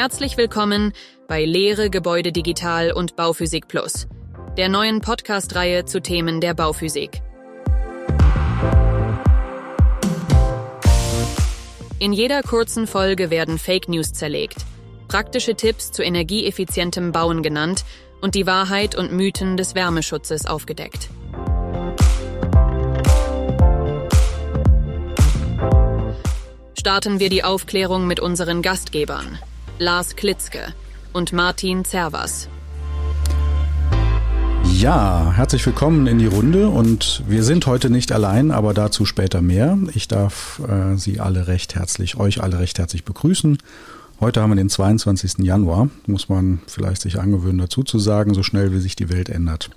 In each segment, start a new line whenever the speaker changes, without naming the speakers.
Herzlich willkommen bei Lehre Gebäude Digital und Bauphysik Plus, der neuen Podcast-Reihe zu Themen der Bauphysik. In jeder kurzen Folge werden Fake News zerlegt, praktische Tipps zu energieeffizientem Bauen genannt und die Wahrheit und Mythen des Wärmeschutzes aufgedeckt. Starten wir die Aufklärung mit unseren Gastgebern. Lars Klitzke und Martin Zervas.
Ja, herzlich willkommen in die Runde und wir sind heute nicht allein, aber dazu später mehr. Ich darf äh, Sie alle recht herzlich, euch alle recht herzlich begrüßen. Heute haben wir den 22. Januar, muss man vielleicht sich angewöhnen dazu zu sagen, so schnell wie sich die Welt ändert.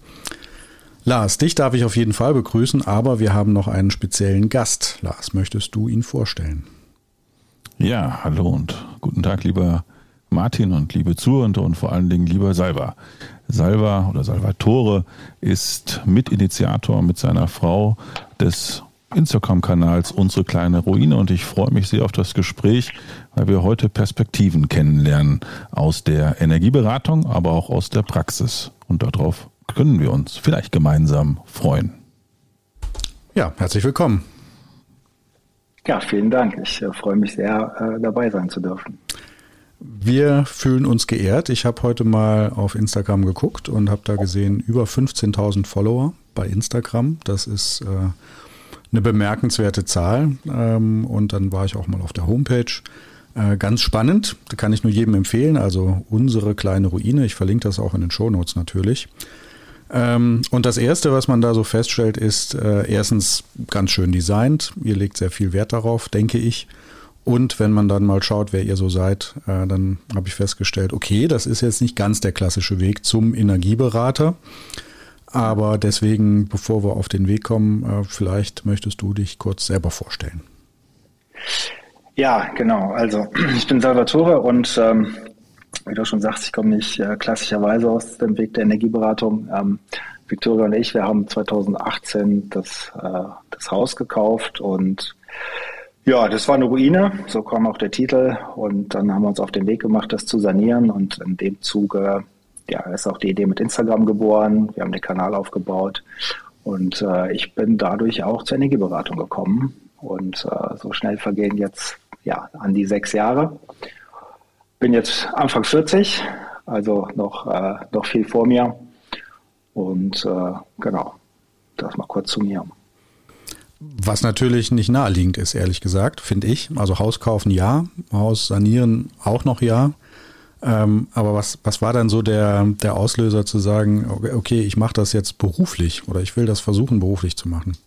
Lars, dich darf ich auf jeden Fall begrüßen, aber wir haben noch einen speziellen Gast. Lars, möchtest du ihn vorstellen?
Ja, hallo und guten Tag, lieber Martin und liebe Zuhörer und vor allen Dingen lieber Salva. Salva oder Salvatore ist Mitinitiator mit seiner Frau des Instagram-Kanals Unsere kleine Ruine und ich freue mich sehr auf das Gespräch, weil wir heute Perspektiven kennenlernen aus der Energieberatung, aber auch aus der Praxis. Und darauf können wir uns vielleicht gemeinsam freuen.
Ja, herzlich willkommen.
Ja, vielen Dank. Ich äh, freue mich sehr, äh, dabei sein zu dürfen.
Wir fühlen uns geehrt. Ich habe heute mal auf Instagram geguckt und habe da gesehen, über 15.000 Follower bei Instagram. Das ist äh, eine bemerkenswerte Zahl. Ähm, und dann war ich auch mal auf der Homepage. Äh, ganz spannend, da kann ich nur jedem empfehlen. Also unsere kleine Ruine. Ich verlinke das auch in den Shownotes natürlich. Ähm, und das Erste, was man da so feststellt, ist äh, erstens ganz schön designt. Ihr legt sehr viel Wert darauf, denke ich. Und wenn man dann mal schaut, wer ihr so seid, äh, dann habe ich festgestellt, okay, das ist jetzt nicht ganz der klassische Weg zum Energieberater. Aber deswegen, bevor wir auf den Weg kommen, äh, vielleicht möchtest du dich kurz selber vorstellen.
Ja, genau. Also ich bin Salvatore und ähm, wie du schon sagst, ich komme nicht äh, klassischerweise aus dem Weg der Energieberatung. Ähm, Victoria und ich, wir haben 2018 das, äh, das Haus gekauft und ja, das war eine Ruine, so kam auch der Titel. Und dann haben wir uns auf den Weg gemacht, das zu sanieren. Und in dem Zuge ja, ist auch die Idee mit Instagram geboren. Wir haben den Kanal aufgebaut. Und äh, ich bin dadurch auch zur Energieberatung gekommen. Und äh, so schnell vergehen jetzt ja an die sechs Jahre. Bin jetzt Anfang 40, also noch, äh, noch viel vor mir. Und äh, genau, das mal kurz zu mir.
Was natürlich nicht naheliegend ist, ehrlich gesagt, finde ich. Also Haus kaufen ja, Haus sanieren auch noch ja. Ähm, aber was, was war dann so der, der Auslöser zu sagen, okay, ich mache das jetzt beruflich oder ich will das versuchen beruflich zu machen?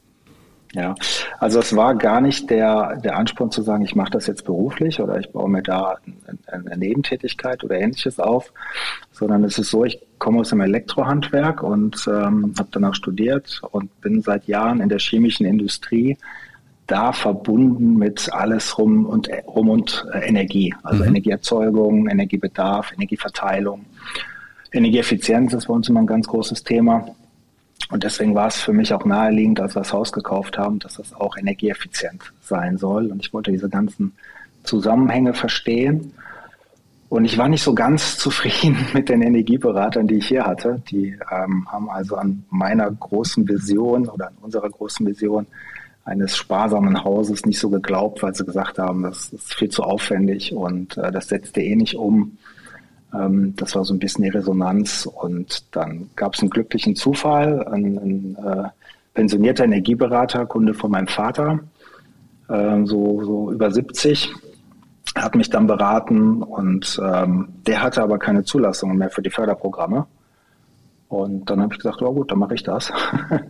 Ja, also es war gar nicht der, der Ansporn zu sagen, ich mache das jetzt beruflich oder ich baue mir da eine Nebentätigkeit oder ähnliches auf, sondern es ist so, ich komme aus dem Elektrohandwerk und ähm, habe danach studiert und bin seit Jahren in der chemischen Industrie da verbunden mit alles rum und rum und äh, Energie, also mhm. Energieerzeugung, Energiebedarf, Energieverteilung, Energieeffizienz ist bei uns immer ein ganz großes Thema. Und deswegen war es für mich auch naheliegend, als wir das Haus gekauft haben, dass das auch energieeffizient sein soll. Und ich wollte diese ganzen Zusammenhänge verstehen. Und ich war nicht so ganz zufrieden mit den Energieberatern, die ich hier hatte. Die ähm, haben also an meiner großen Vision oder an unserer großen Vision eines sparsamen Hauses nicht so geglaubt, weil sie gesagt haben, das ist viel zu aufwendig und äh, das setzte eh nicht um. Ähm, das war so ein bisschen die Resonanz. Und dann gab es einen glücklichen Zufall. Ein, ein äh, pensionierter Energieberater, Kunde von meinem Vater, äh, so, so über 70, hat mich dann beraten und ähm, der hatte aber keine Zulassung mehr für die Förderprogramme. Und dann habe ich gesagt, oh gut, dann mache ich das.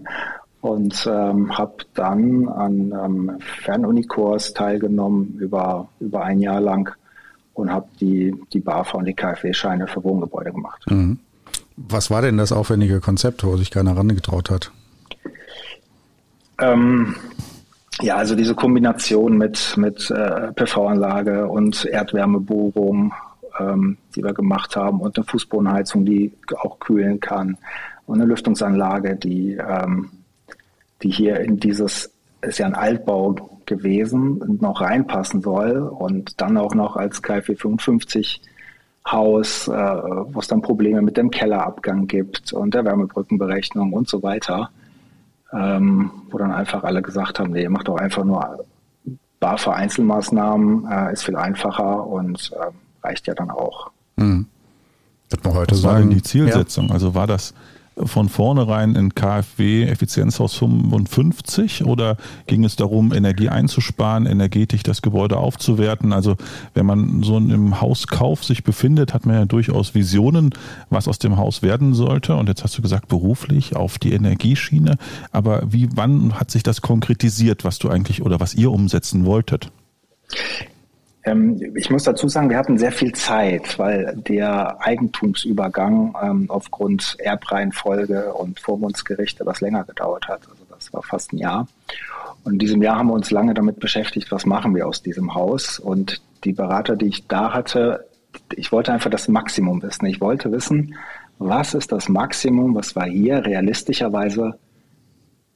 und ähm, habe dann an einem Fernunikurs teilgenommen über, über ein Jahr lang und habe die, die BAFA und die KfW-Scheine für Wohngebäude gemacht. Mhm.
Was war denn das aufwendige Konzept, wo sich keiner rangetraut hat?
Ähm, ja, also diese Kombination mit, mit äh, PV-Anlage und Erdwärmebohrung, ähm, die wir gemacht haben, und eine Fußbodenheizung, die auch kühlen kann, und eine Lüftungsanlage, die, ähm, die hier in dieses, ist ja ein Altbau gewesen, noch reinpassen soll und dann auch noch als KfW 55 Haus, äh, wo es dann Probleme mit dem Kellerabgang gibt und der Wärmebrückenberechnung und so weiter, ähm, wo dann einfach alle gesagt haben, nee, macht doch einfach nur BAFA Einzelmaßnahmen, äh, ist viel einfacher und äh, reicht ja dann auch. Mhm.
Wird man heute Was sagen. war denn die Zielsetzung? Ja. Also war das von vornherein in KfW Effizienzhaus 55 oder ging es darum, Energie einzusparen, energetisch das Gebäude aufzuwerten? Also wenn man so im Hauskauf sich befindet, hat man ja durchaus Visionen, was aus dem Haus werden sollte. Und jetzt hast du gesagt, beruflich auf die Energieschiene. Aber wie, wann hat sich das konkretisiert, was du eigentlich oder was ihr umsetzen wolltet?
Ähm, ich muss dazu sagen, wir hatten sehr viel Zeit, weil der Eigentumsübergang ähm, aufgrund Erbreihenfolge und Vormundsgerichte was länger gedauert hat. Also das war fast ein Jahr. Und in diesem Jahr haben wir uns lange damit beschäftigt, was machen wir aus diesem Haus. Und die Berater, die ich da hatte, ich wollte einfach das Maximum wissen. Ich wollte wissen, was ist das Maximum, was wir hier realistischerweise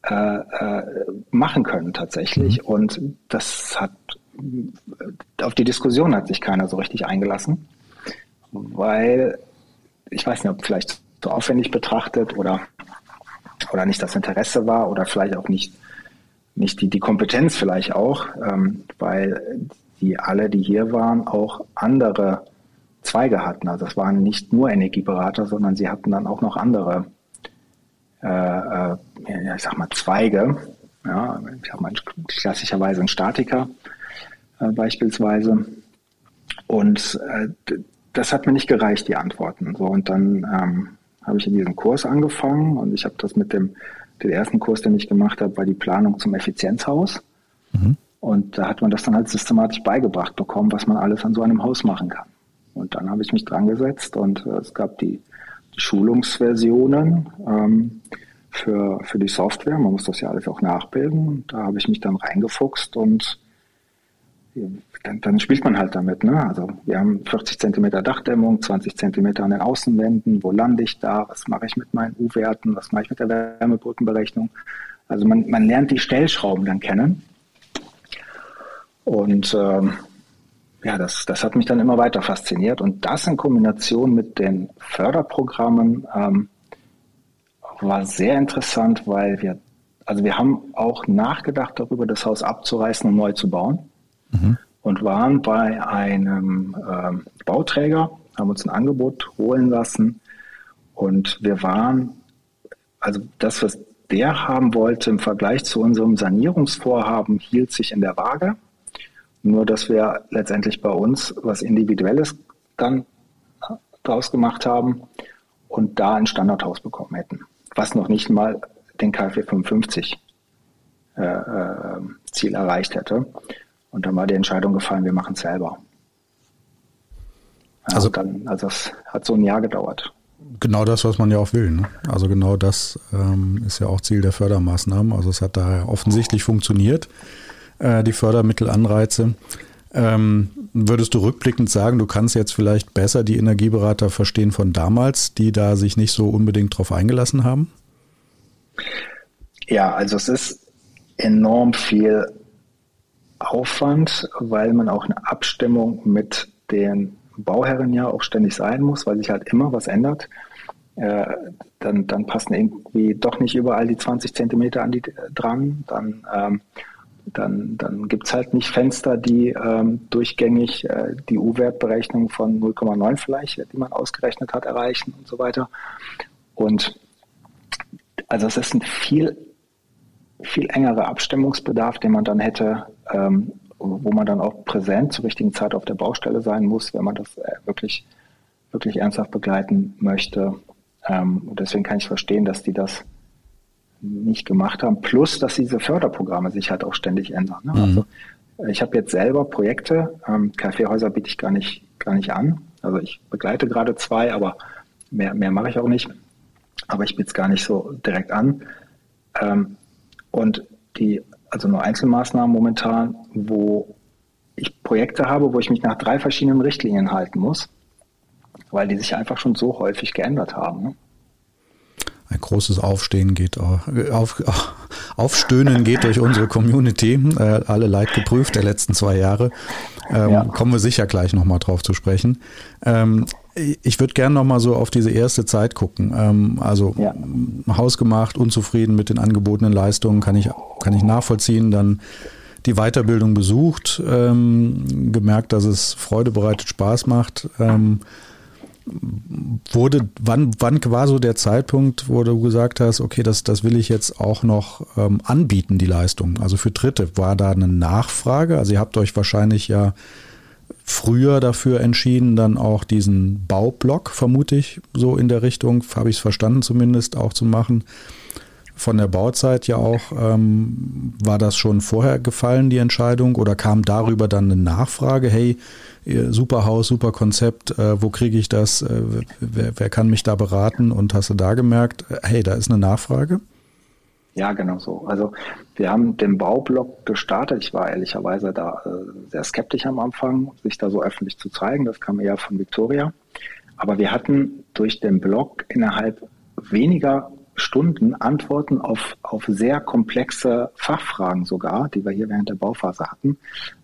äh, äh, machen können tatsächlich. Mhm. Und das hat auf die Diskussion hat sich keiner so richtig eingelassen, weil ich weiß nicht, ob vielleicht so aufwendig betrachtet oder, oder nicht das Interesse war oder vielleicht auch nicht, nicht die, die Kompetenz vielleicht auch, ähm, weil die alle, die hier waren, auch andere Zweige hatten. Also es waren nicht nur Energieberater, sondern sie hatten dann auch noch andere, äh, äh, ich sag mal, Zweige. Ja, ich sag klassischerweise ein Statiker, äh, beispielsweise. Und äh, das hat mir nicht gereicht, die Antworten. So, und dann ähm, habe ich in diesen Kurs angefangen und ich habe das mit dem, den ersten Kurs, den ich gemacht habe, war die Planung zum Effizienzhaus. Mhm. Und da hat man das dann halt systematisch beigebracht bekommen, was man alles an so einem Haus machen kann. Und dann habe ich mich dran gesetzt und äh, es gab die, die Schulungsversionen ähm, für, für die Software. Man muss das ja alles auch nachbilden. Da habe ich mich dann reingefuchst und dann, dann, spielt man halt damit. Ne? Also wir haben 40 Zentimeter Dachdämmung, 20 Zentimeter an den Außenwänden. Wo lande ich da? Was mache ich mit meinen U-Werten? Was mache ich mit der Wärmebrückenberechnung? Also man, man lernt die Stellschrauben dann kennen. Und ähm, ja, das, das hat mich dann immer weiter fasziniert. Und das in Kombination mit den Förderprogrammen ähm, war sehr interessant, weil wir, also wir haben auch nachgedacht darüber, das Haus abzureißen und neu zu bauen mhm. und waren bei einem ähm, Bauträger, haben uns ein Angebot holen lassen und wir waren, also das, was der haben wollte im Vergleich zu unserem Sanierungsvorhaben, hielt sich in der Waage. Nur, dass wir letztendlich bei uns was Individuelles dann draus gemacht haben und da ein Standardhaus bekommen hätten, was noch nicht mal den KfW 55 äh, äh, Ziel erreicht hätte. Und dann war die Entscheidung gefallen, wir machen es selber. Also, dann, also es hat so ein Jahr gedauert.
Genau das, was man ja auch will. Ne? Also genau das ähm, ist ja auch Ziel der Fördermaßnahmen. Also es hat da offensichtlich funktioniert, äh, die Fördermittelanreize. Ähm, würdest du rückblickend sagen, du kannst jetzt vielleicht besser die Energieberater verstehen von damals, die da sich nicht so unbedingt drauf eingelassen haben?
Ja, also es ist enorm viel Aufwand, weil man auch eine Abstimmung mit den Bauherren ja auch ständig sein muss, weil sich halt immer was ändert. Äh, dann, dann passen irgendwie doch nicht überall die 20 Zentimeter an die dran. Dann, ähm, dann, dann gibt es halt nicht Fenster, die ähm, durchgängig äh, die U-Wertberechnung von 0,9 vielleicht, die man ausgerechnet hat, erreichen und so weiter. Und also es ist ein viel viel engerer Abstimmungsbedarf, den man dann hätte, ähm, wo man dann auch präsent zur richtigen Zeit auf der Baustelle sein muss, wenn man das äh, wirklich, wirklich ernsthaft begleiten möchte. Ähm, und deswegen kann ich verstehen, dass die das nicht gemacht haben. Plus, dass diese Förderprogramme sich halt auch ständig ändern. Ne? Mhm. Also, ich habe jetzt selber Projekte, ähm, Kaffeehäuser biete ich gar nicht, gar nicht an. Also ich begleite gerade zwei, aber mehr, mehr mache ich auch nicht. Aber ich biete es gar nicht so direkt an. Ähm, und die, also nur Einzelmaßnahmen momentan, wo ich Projekte habe, wo ich mich nach drei verschiedenen Richtlinien halten muss, weil die sich einfach schon so häufig geändert haben. Ne?
Ein großes Aufstehen geht auf, auf, Aufstöhnen geht durch unsere Community, äh, alle Leid geprüft der letzten zwei Jahre. Ähm, ja. Kommen wir sicher gleich nochmal drauf zu sprechen. Ähm, Ich würde gerne noch mal so auf diese erste Zeit gucken. Ähm, also ja. hausgemacht, unzufrieden mit den angebotenen Leistungen, kann ich, kann ich nachvollziehen. Dann die Weiterbildung besucht, ähm, gemerkt, dass es Freude bereitet, Spaß macht. Ähm, wurde, wann, wann war so der Zeitpunkt, wo du gesagt hast, okay, das, das will ich jetzt auch noch anbieten, die Leistung? Also für Dritte, war da eine Nachfrage? Also ihr habt euch wahrscheinlich ja früher dafür entschieden, dann auch diesen Baublock, vermute ich, so in der Richtung, habe ich es verstanden zumindest, auch zu machen. Von der Bauzeit ja auch, ähm, war das schon vorher gefallen, die Entscheidung, oder kam darüber dann eine Nachfrage, hey, super Haus, super Konzept, äh, wo kriege ich das, äh, wer, wer kann mich da beraten und hast du da gemerkt, hey, da ist eine Nachfrage?
Ja, genau so. Also wir haben den Baublock gestartet. Ich war ehrlicherweise da äh, sehr skeptisch am Anfang, sich da so öffentlich zu zeigen. Das kam eher von Victoria. Aber wir hatten durch den Blog innerhalb weniger Stunden Antworten auf, auf sehr komplexe Fachfragen sogar, die wir hier während der Bauphase hatten.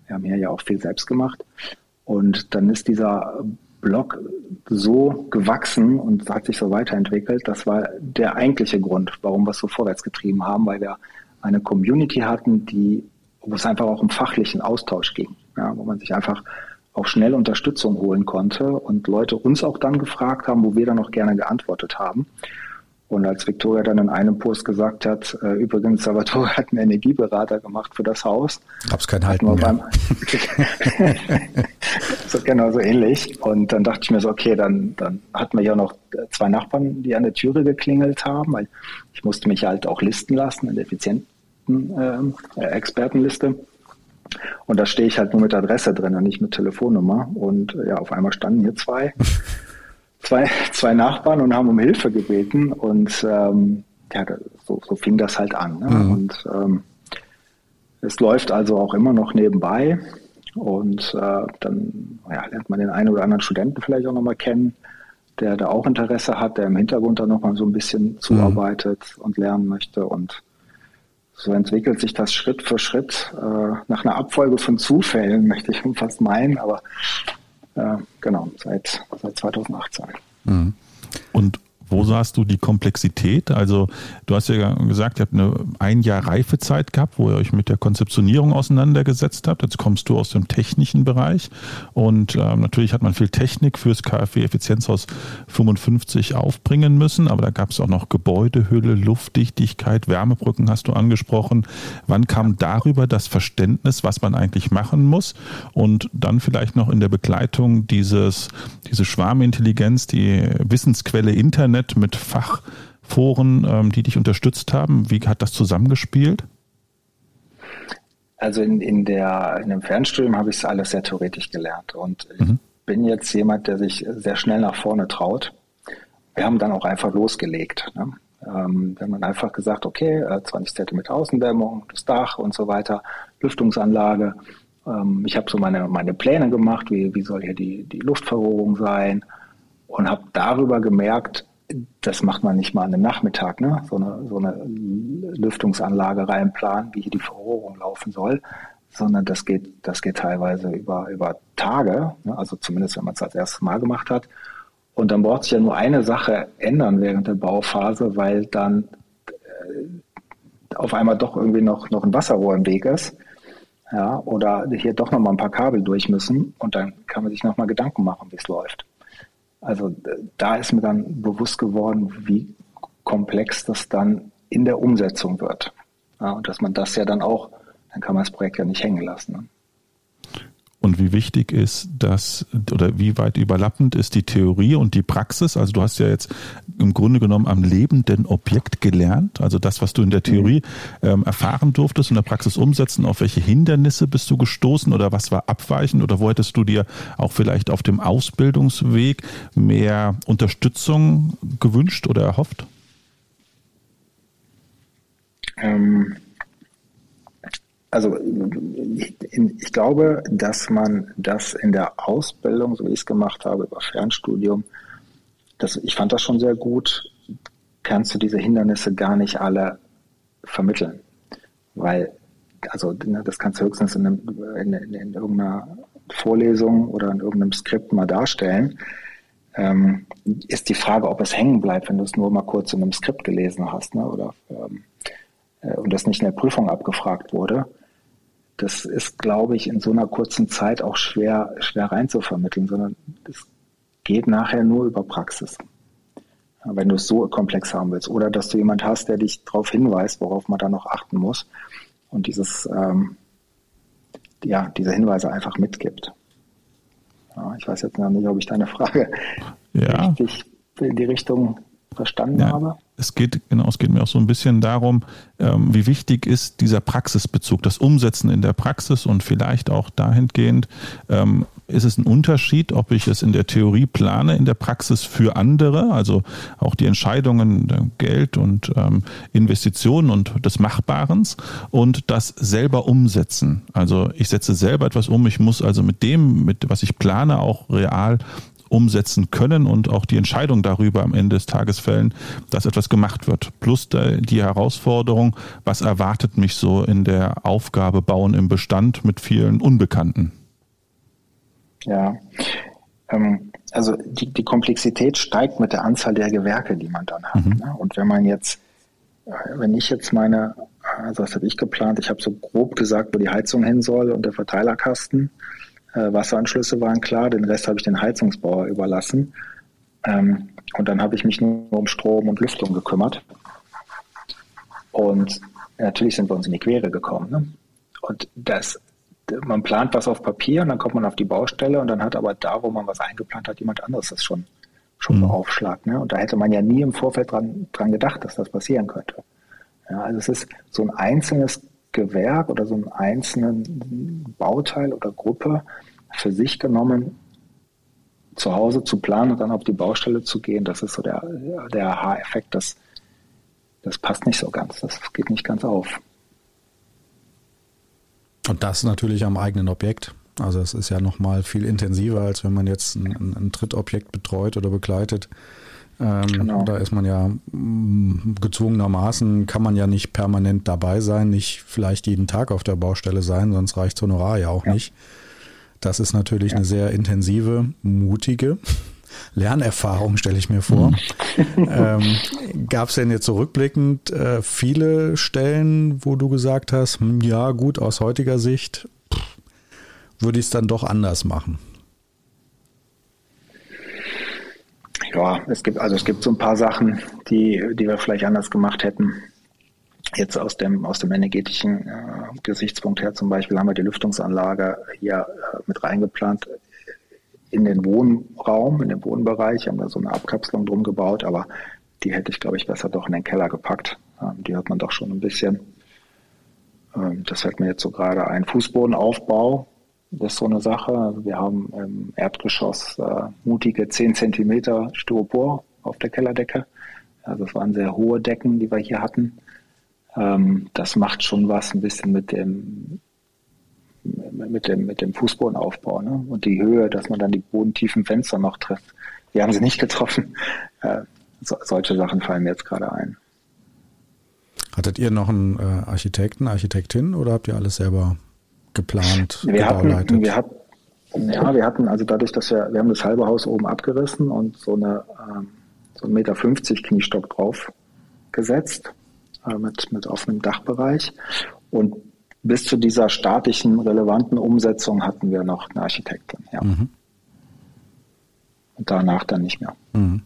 Wir haben hier ja auch viel selbst gemacht. Und dann ist dieser Blog so gewachsen und hat sich so weiterentwickelt. Das war der eigentliche Grund, warum wir es so vorwärts getrieben haben, weil wir eine Community hatten, die, wo es einfach auch um fachlichen Austausch ging, ja, wo man sich einfach auch schnell Unterstützung holen konnte und Leute uns auch dann gefragt haben, wo wir dann auch gerne geantwortet haben. Und als Victoria dann in einem Post gesagt hat, äh, übrigens, Salvatore hat einen Energieberater gemacht für das Haus.
Gab's kein Halten mehr. Beim,
so genau so ähnlich. Und dann dachte ich mir so, okay, dann, dann hatten wir ja noch zwei Nachbarn, die an der Türe geklingelt haben, weil ich musste mich halt auch listen lassen in der effizienten äh, Expertenliste. Und da stehe ich halt nur mit Adresse drin und nicht mit Telefonnummer. Und ja, auf einmal standen hier zwei zwei, zwei Nachbarn und haben um Hilfe gebeten und ähm, ja, so, so fing das halt an. Ne? Mhm. Und ähm, es läuft also auch immer noch nebenbei und äh, dann ja, lernt man den einen oder anderen Studenten vielleicht auch nochmal kennen, der da auch Interesse hat, der im Hintergrund dann nochmal so ein bisschen zuarbeitet mhm. und lernen möchte und so entwickelt sich das Schritt für Schritt äh, nach einer Abfolge von Zufällen, möchte ich fast meinen, aber genau, seit, seit 2018. Mhm.
Und wo sahst du die Komplexität? Also du hast ja gesagt, ihr habt eine ein Jahr Reifezeit gehabt, wo ihr euch mit der Konzeptionierung auseinandergesetzt habt. Jetzt kommst du aus dem technischen Bereich und ähm, natürlich hat man viel Technik fürs KfW Effizienzhaus 55 aufbringen müssen, aber da gab es auch noch Gebäudehülle, Luftdichtigkeit, Wärmebrücken hast du angesprochen. Wann kam darüber das Verständnis, was man eigentlich machen muss und dann vielleicht noch in der Begleitung dieses, diese Schwarmintelligenz, die Wissensquelle Internet, Internet mit Fachforen, ähm, die dich unterstützt haben? Wie hat das zusammengespielt?
Also in, in, der, in dem Fernstudium habe ich es alles sehr theoretisch gelernt und ich mhm. bin jetzt jemand, der sich sehr schnell nach vorne traut. Wir haben dann auch einfach losgelegt. Ne? Ähm, wir haben dann einfach gesagt, okay, 20 äh, Zentimeter Außendämmung, das Dach und so weiter, Lüftungsanlage. Ähm, ich habe so meine, meine Pläne gemacht, wie, wie soll hier die, die Luftverrohrung sein und habe darüber gemerkt, das macht man nicht mal an einem Nachmittag, ne? so, eine, so eine Lüftungsanlage reinplanen, wie hier die Verrohrung laufen soll, sondern das geht, das geht teilweise über, über Tage, ne? also zumindest wenn man es als erstes Mal gemacht hat. Und dann braucht sich ja nur eine Sache ändern während der Bauphase, weil dann äh, auf einmal doch irgendwie noch, noch ein Wasserrohr im Weg ist. Ja, oder hier doch noch mal ein paar Kabel durch müssen und dann kann man sich noch mal Gedanken machen, wie es läuft. Also da ist mir dann bewusst geworden, wie komplex das dann in der Umsetzung wird. Ja, und dass man das ja dann auch, dann kann man das Projekt ja nicht hängen lassen.
Und wie wichtig ist das oder wie weit überlappend ist die Theorie und die Praxis? Also du hast ja jetzt im Grunde genommen am lebenden Objekt gelernt, also das, was du in der Theorie mhm. ähm, erfahren durftest und in der Praxis umsetzen. Auf welche Hindernisse bist du gestoßen oder was war abweichend oder wo hättest du dir auch vielleicht auf dem Ausbildungsweg mehr Unterstützung gewünscht oder erhofft?
Ähm also ich glaube, dass man das in der Ausbildung, so wie ich es gemacht habe, über Fernstudium, das, ich fand das schon sehr gut, kannst du diese Hindernisse gar nicht alle vermitteln. Weil, also ne, das kannst du höchstens in, einem, in, in, in irgendeiner Vorlesung oder in irgendeinem Skript mal darstellen. ähm, ist die Frage, ob es hängen bleibt, wenn du es nur mal kurz in einem Skript gelesen hast, ne? Oder ähm, äh, und das nicht in der Prüfung abgefragt wurde. Das ist, glaube ich, in so einer kurzen Zeit auch schwer, schwer reinzuvermitteln, sondern es geht nachher nur über Praxis. Wenn du es so komplex haben willst. Oder dass du jemand hast, der dich darauf hinweist, worauf man da noch achten muss und dieses, ähm, ja, diese Hinweise einfach mitgibt. Ja, ich weiß jetzt noch nicht, ob ich deine Frage ja. richtig in die Richtung verstanden ja, habe.
Es geht, genau, es geht mir auch so ein bisschen darum, ähm, wie wichtig ist dieser Praxisbezug, das Umsetzen in der Praxis und vielleicht auch dahingehend, ähm, ist es ein Unterschied, ob ich es in der Theorie plane, in der Praxis für andere, also auch die Entscheidungen, Geld und ähm, Investitionen und des Machbarens und das selber umsetzen. Also ich setze selber etwas um, ich muss also mit dem, mit was ich plane, auch real umsetzen können und auch die Entscheidung darüber am Ende des Tages fällen, dass etwas gemacht wird. Plus die Herausforderung, was erwartet mich so in der Aufgabe Bauen im Bestand mit vielen Unbekannten.
Ja, ähm, also die, die, Komplexität steigt mit der Anzahl der Gewerke, die man dann hat. Mhm. Ne? Und wenn man jetzt, äh, wenn ich jetzt meine, also was habe ich geplant, ich habe so grob gesagt, wo die Heizung hin soll und der Verteilerkasten. Äh, Wasseranschlüsse waren klar, den Rest habe ich den Heizungsbauer überlassen. Ähm, und dann habe ich mich nur um Strom und Lüftung gekümmert. Und natürlich sind wir uns in die Quere gekommen. Ne? Und das, man plant was auf Papier und dann kommt man auf die Baustelle und dann hat aber da, wo man was eingeplant hat, jemand anderes das schon, schon mhm. beaufschlagt. Ne? Und da hätte man ja nie im Vorfeld dran, dran gedacht, dass das passieren könnte. Ja, also es ist so ein einzelnes Gewerk oder so einen einzelnen Bauteil oder Gruppe für sich genommen zu Hause zu planen und dann auf die Baustelle zu gehen, das ist so der, der Aha-Effekt, das, das passt nicht so ganz, das geht nicht ganz auf.
Und das natürlich am eigenen Objekt. Also es ist ja nochmal viel intensiver, als wenn man jetzt ein, ein Drittobjekt betreut oder begleitet. Ähm, genau. Da ist man ja mm, gezwungenermaßen, kann man ja nicht permanent dabei sein, nicht vielleicht jeden Tag auf der Baustelle sein, sonst reicht Honorar ja auch ja. nicht. Das ist natürlich ja. eine sehr intensive, mutige Lernerfahrung, stelle ich mir vor. Ähm, Gab es denn jetzt zurückblickend so äh, viele Stellen, wo du gesagt hast, hm, ja gut, aus heutiger Sicht würde ich es dann doch anders machen?
Ja, es gibt also es gibt so ein paar Sachen, die, die wir vielleicht anders gemacht hätten. Jetzt aus dem, aus dem energetischen äh, Gesichtspunkt her zum Beispiel haben wir die Lüftungsanlage hier äh, mit reingeplant in den Wohnraum, in den Wohnbereich, haben da so eine Abkapselung drum gebaut, aber die hätte ich, glaube ich, besser doch in den Keller gepackt. Ähm, die hört man doch schon ein bisschen. Ähm, das fällt mir jetzt so gerade ein. Fußbodenaufbau, das ist so eine Sache. Also wir haben im Erdgeschoss äh, mutige 10 Zentimeter Styropor auf der Kellerdecke. Also das waren sehr hohe Decken, die wir hier hatten. Ähm, das macht schon was ein bisschen mit dem mit dem, mit dem Fußbodenaufbau ne? und die Höhe, dass man dann die bodentiefen Fenster noch trifft. Die haben sie nicht getroffen. Äh, so, solche Sachen fallen mir jetzt gerade ein.
Hattet ihr noch einen äh, Architekten, Architektin oder habt ihr alles selber geplant,
wir hatten, wir hatten, ja, wir hatten also dadurch, dass wir, wir haben das halbe Haus oben abgerissen und so eine ähm, so 1,50 Meter Kniestock drauf gesetzt äh, mit, mit offenem Dachbereich. Und bis zu dieser statischen, relevanten Umsetzung hatten wir noch eine Architektin, ja. Mhm. Und danach dann nicht mehr. Mhm.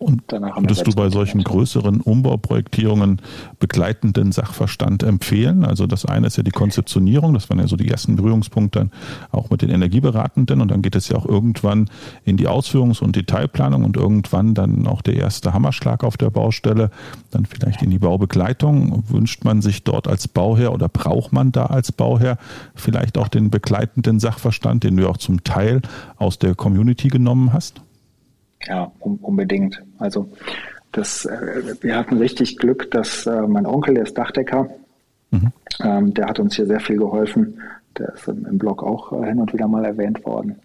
Und würdest du bei solchen größeren Umbauprojektierungen begleitenden Sachverstand empfehlen? Also das eine ist ja die Konzeptionierung, das waren ja so die ersten Berührungspunkte auch mit den Energieberatenden und dann geht es ja auch irgendwann in die Ausführungs- und Detailplanung und irgendwann dann auch der erste Hammerschlag auf der Baustelle, dann vielleicht in die Baubegleitung. Wünscht man sich dort als Bauherr oder braucht man da als Bauherr vielleicht auch den begleitenden Sachverstand, den du auch zum Teil aus der Community genommen hast?
Ja, um, unbedingt. Also das, äh, wir hatten richtig Glück, dass äh, mein Onkel, der ist Dachdecker, mhm. ähm, der hat uns hier sehr viel geholfen. Der ist im, Blog auch äh, hin und wieder mal erwähnt worden.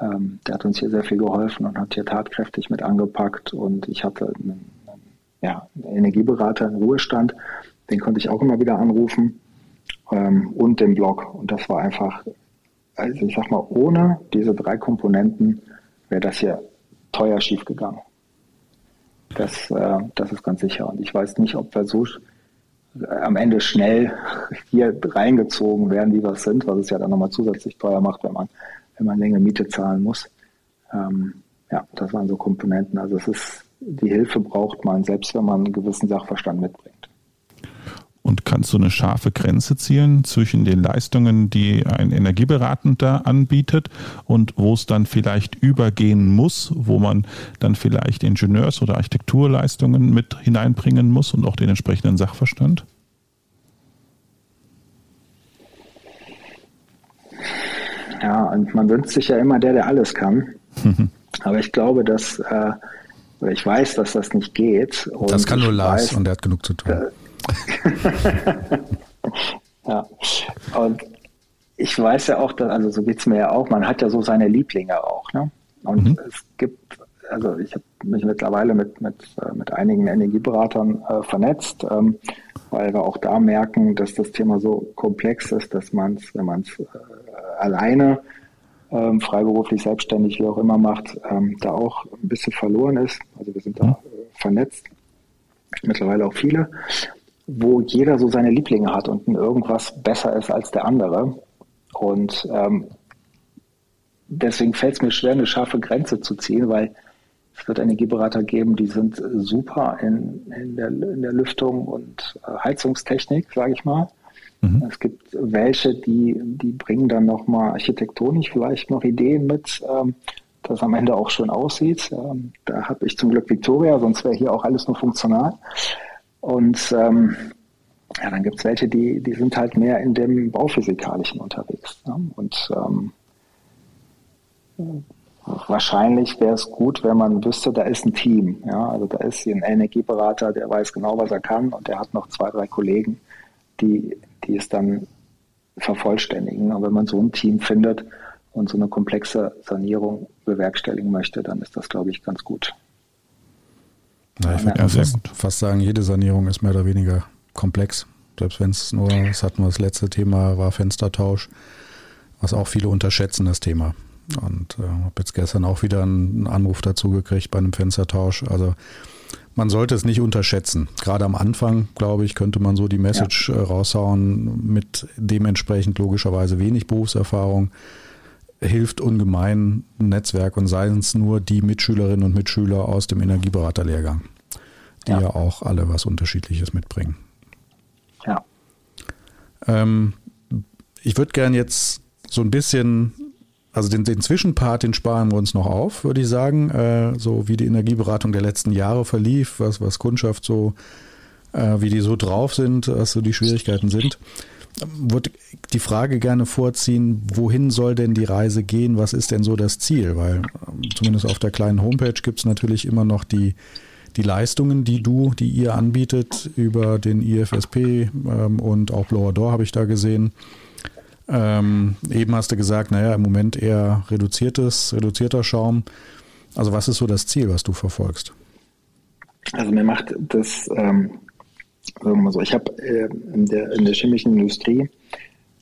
Ähm, der hat uns hier sehr viel geholfen und hat hier tatkräftig mit angepackt. Und ich hatte einen, ja, einen Energieberater im Ruhestand, den konnte ich auch immer wieder anrufen. Ähm, und den Blog. Und das war einfach, also ich sag mal, ohne diese drei Komponenten wäre das hier teuer schiefgegangen. Das, äh, das ist ganz sicher. Und ich weiß nicht, ob wir so am Ende schnell hier reingezogen werden, wie wir es sind, was es ja dann nochmal zusätzlich teuer macht, wenn man, wenn man länger Miete zahlen muss. Ähm, ja, das waren so Komponenten. Also es ist, die Hilfe braucht man, selbst wenn man einen gewissen Sachverstand mitbringt.
Und kannst du eine scharfe Grenze zielen zwischen den Leistungen, die ein Energieberatender anbietet und wo es dann vielleicht übergehen muss, wo man dann vielleicht Ingenieurs- oder Architekturleistungen mit hineinbringen muss und auch den entsprechenden Sachverstand?
Ja, und man wünscht sich ja immer der, der alles kann. Aber ich glaube, dass, äh, ich weiß, dass das nicht geht.
das kann nur Lars weiß, und der hat genug zu tun. Äh,
ja. Und ich weiß ja auch, dass, also so geht es mir ja auch, man hat ja so seine Lieblinge auch. Ne? Und mhm. es gibt, also ich habe mich mittlerweile mit, mit, äh, mit einigen Energieberatern äh, vernetzt, ähm, weil wir auch da merken, dass das Thema so komplex ist, dass man es, wenn man es äh, alleine ähm, freiberuflich, selbstständig, wie auch immer macht, ähm, da auch ein bisschen verloren ist. Also wir sind da äh, vernetzt, mittlerweile auch viele wo jeder so seine Lieblinge hat und irgendwas besser ist als der andere. Und ähm, deswegen fällt es mir schwer, eine scharfe Grenze zu ziehen, weil es wird Energieberater geben, die sind super in, in, der, in der Lüftung und äh, Heizungstechnik, sage ich mal. Mhm. Es gibt welche, die, die bringen dann nochmal architektonisch vielleicht noch Ideen mit, ähm, dass am Ende auch schön aussieht. Ähm, da habe ich zum Glück Victoria, sonst wäre hier auch alles nur funktional. Und ähm, ja, dann gibt es welche, die, die sind halt mehr in dem Bauphysikalischen unterwegs. Ne? Und ähm, wahrscheinlich wäre es gut, wenn man wüsste, da ist ein Team. Ja? Also da ist ein Energieberater, der weiß genau, was er kann und der hat noch zwei, drei Kollegen, die, die es dann vervollständigen. Und wenn man so ein Team findet und so eine komplexe Sanierung bewerkstelligen möchte, dann ist das, glaube ich, ganz gut.
Na, ich würde ja, fast, fast, sagen, jede Sanierung ist mehr oder weniger komplex. Selbst wenn es nur, das hatten wir das letzte Thema, war Fenstertausch, was auch viele unterschätzen, das Thema. Und äh, habe jetzt gestern auch wieder einen Anruf dazu gekriegt bei einem Fenstertausch. Also man sollte es nicht unterschätzen. Gerade am Anfang, glaube ich, könnte man so die Message ja. Äh, raushauen mit dementsprechend logischerweise wenig Berufserfahrung hilft ungemein ein Netzwerk und seien es nur die Mitschülerinnen und Mitschüler aus dem Energieberaterlehrgang, die ja, ja auch alle was Unterschiedliches mitbringen.
Ja.
Ähm, ich würde gern jetzt so ein bisschen, also den, den, Zwischenpart, den sparen wir uns noch auf, würde ich sagen, äh, so wie die Energieberatung der letzten Jahre verlief, was, was Kundschaft so, äh, wie die so drauf sind, was so die Schwierigkeiten sind würde die Frage gerne vorziehen, wohin soll denn die Reise gehen? Was ist denn so das Ziel? Weil ähm, zumindest auf der kleinen Homepage gibt es natürlich immer noch die, die Leistungen, die du, die ihr anbietet über den IFSP ähm, und auch Blower Door habe ich da gesehen. Ähm, eben hast du gesagt, naja, im Moment eher reduziertes, reduzierter Schaum. Also was ist so das Ziel, was du verfolgst?
Also mir macht das ähm, sagen wir mal so, ich habe äh, in, der, in der chemischen Industrie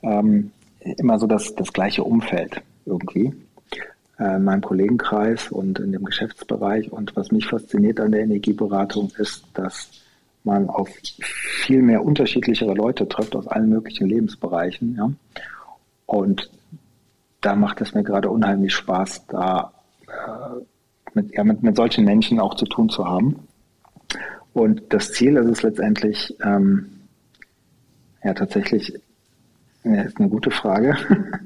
ähm, immer so das, das gleiche Umfeld irgendwie äh, in meinem Kollegenkreis und in dem Geschäftsbereich. Und was mich fasziniert an der Energieberatung ist, dass man auf viel mehr unterschiedlichere Leute trifft aus allen möglichen Lebensbereichen. Ja? Und da macht es mir gerade unheimlich Spaß, da äh, mit, ja, mit, mit solchen Menschen auch zu tun zu haben. Und das Ziel ist es letztendlich, ähm, ja tatsächlich, ja, ist eine gute Frage,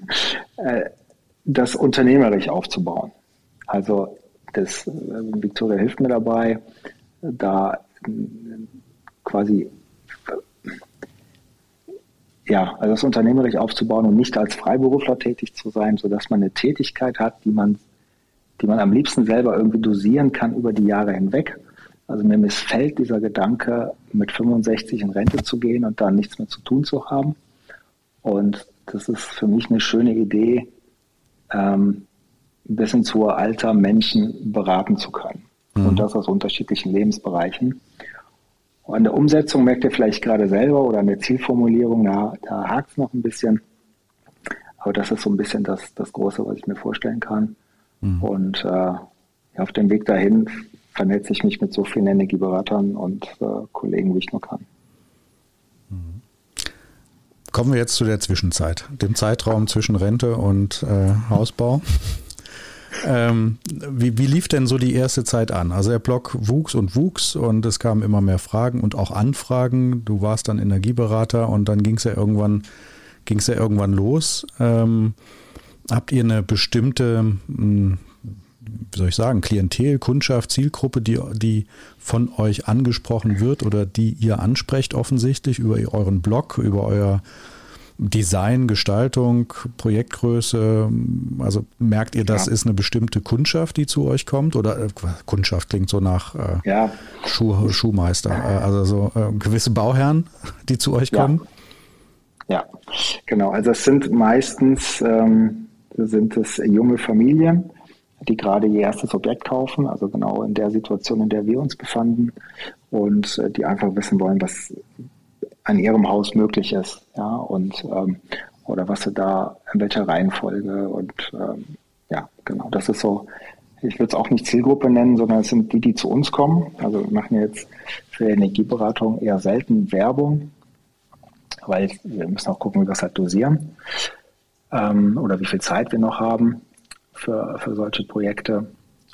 äh, das unternehmerisch aufzubauen. Also das, äh, Victoria hilft mir dabei, da äh, quasi ja, also das unternehmerisch aufzubauen und nicht als Freiberufler tätig zu sein, sodass man eine Tätigkeit hat, die man, die man am liebsten selber irgendwie dosieren kann über die Jahre hinweg also mir missfällt dieser Gedanke, mit 65 in Rente zu gehen und dann nichts mehr zu tun zu haben. Und das ist für mich eine schöne Idee, ähm, bis ins hohe Alter Menschen beraten zu können. Mhm. Und das aus unterschiedlichen Lebensbereichen. Und an der Umsetzung merkt ihr vielleicht gerade selber oder an der Zielformulierung, da, da hakt es noch ein bisschen. Aber das ist so ein bisschen das, das Große, was ich mir vorstellen kann. Mhm. Und äh, auf dem Weg dahin vernetze ich mich mit so vielen Energieberatern und äh, Kollegen, wie ich nur kann.
Mhm. Kommen wir jetzt zu der Zwischenzeit, dem Zeitraum zwischen Rente und äh, Hausbau. Ähm, wie, wie, lief denn so die erste Zeit an? Also der Blog wuchs und wuchs und es kamen immer mehr Fragen und auch Anfragen. Du warst dann Energieberater und dann ging es ja irgendwann, ging es ja irgendwann los. Ähm, habt ihr eine bestimmte, hm, wie soll ich sagen, Klientel, Kundschaft, Zielgruppe, die, die von euch angesprochen wird oder die ihr ansprecht offensichtlich über euren Blog, über euer Design, Gestaltung, Projektgröße? Also merkt ihr, das ja. ist eine bestimmte Kundschaft, die zu euch kommt? Oder äh, Kundschaft klingt so nach äh, ja. Schuh, Schuhmeister, äh, also so äh, gewisse Bauherren, die zu euch kommen?
Ja, genau. Also es sind meistens ähm, sind es junge Familien, die gerade ihr erstes Objekt kaufen, also genau in der Situation, in der wir uns befanden. Und äh, die einfach wissen wollen, was an ihrem Haus möglich ist, ja, und ähm, oder was sie da, in welcher Reihenfolge und ähm, ja, genau, das ist so, ich würde es auch nicht Zielgruppe nennen, sondern es sind die, die zu uns kommen. Also wir machen jetzt für Energieberatung eher selten Werbung, weil wir müssen auch gucken, wie wir es halt dosieren ähm, oder wie viel Zeit wir noch haben für, für solche Projekte.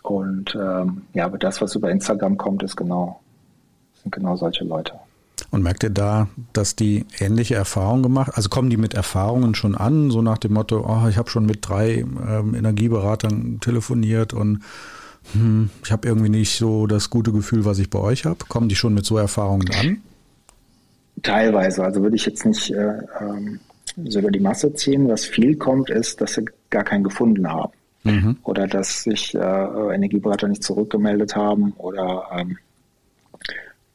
Und ähm, ja, aber das, was über Instagram kommt, ist genau, sind genau solche Leute.
Und merkt ihr da, dass die ähnliche Erfahrungen gemacht, also kommen die mit Erfahrungen schon an, so nach dem Motto, oh, ich habe schon mit drei ähm, Energieberatern telefoniert und hm, ich habe irgendwie nicht so das gute Gefühl, was ich bei euch habe. Kommen die schon mit so Erfahrungen an?
Teilweise, also würde ich jetzt nicht äh, ähm, so über die Masse ziehen. Was viel kommt, ist, dass sie gar keinen gefunden haben. Mhm. Oder dass sich äh, Energieberater nicht zurückgemeldet haben oder ähm,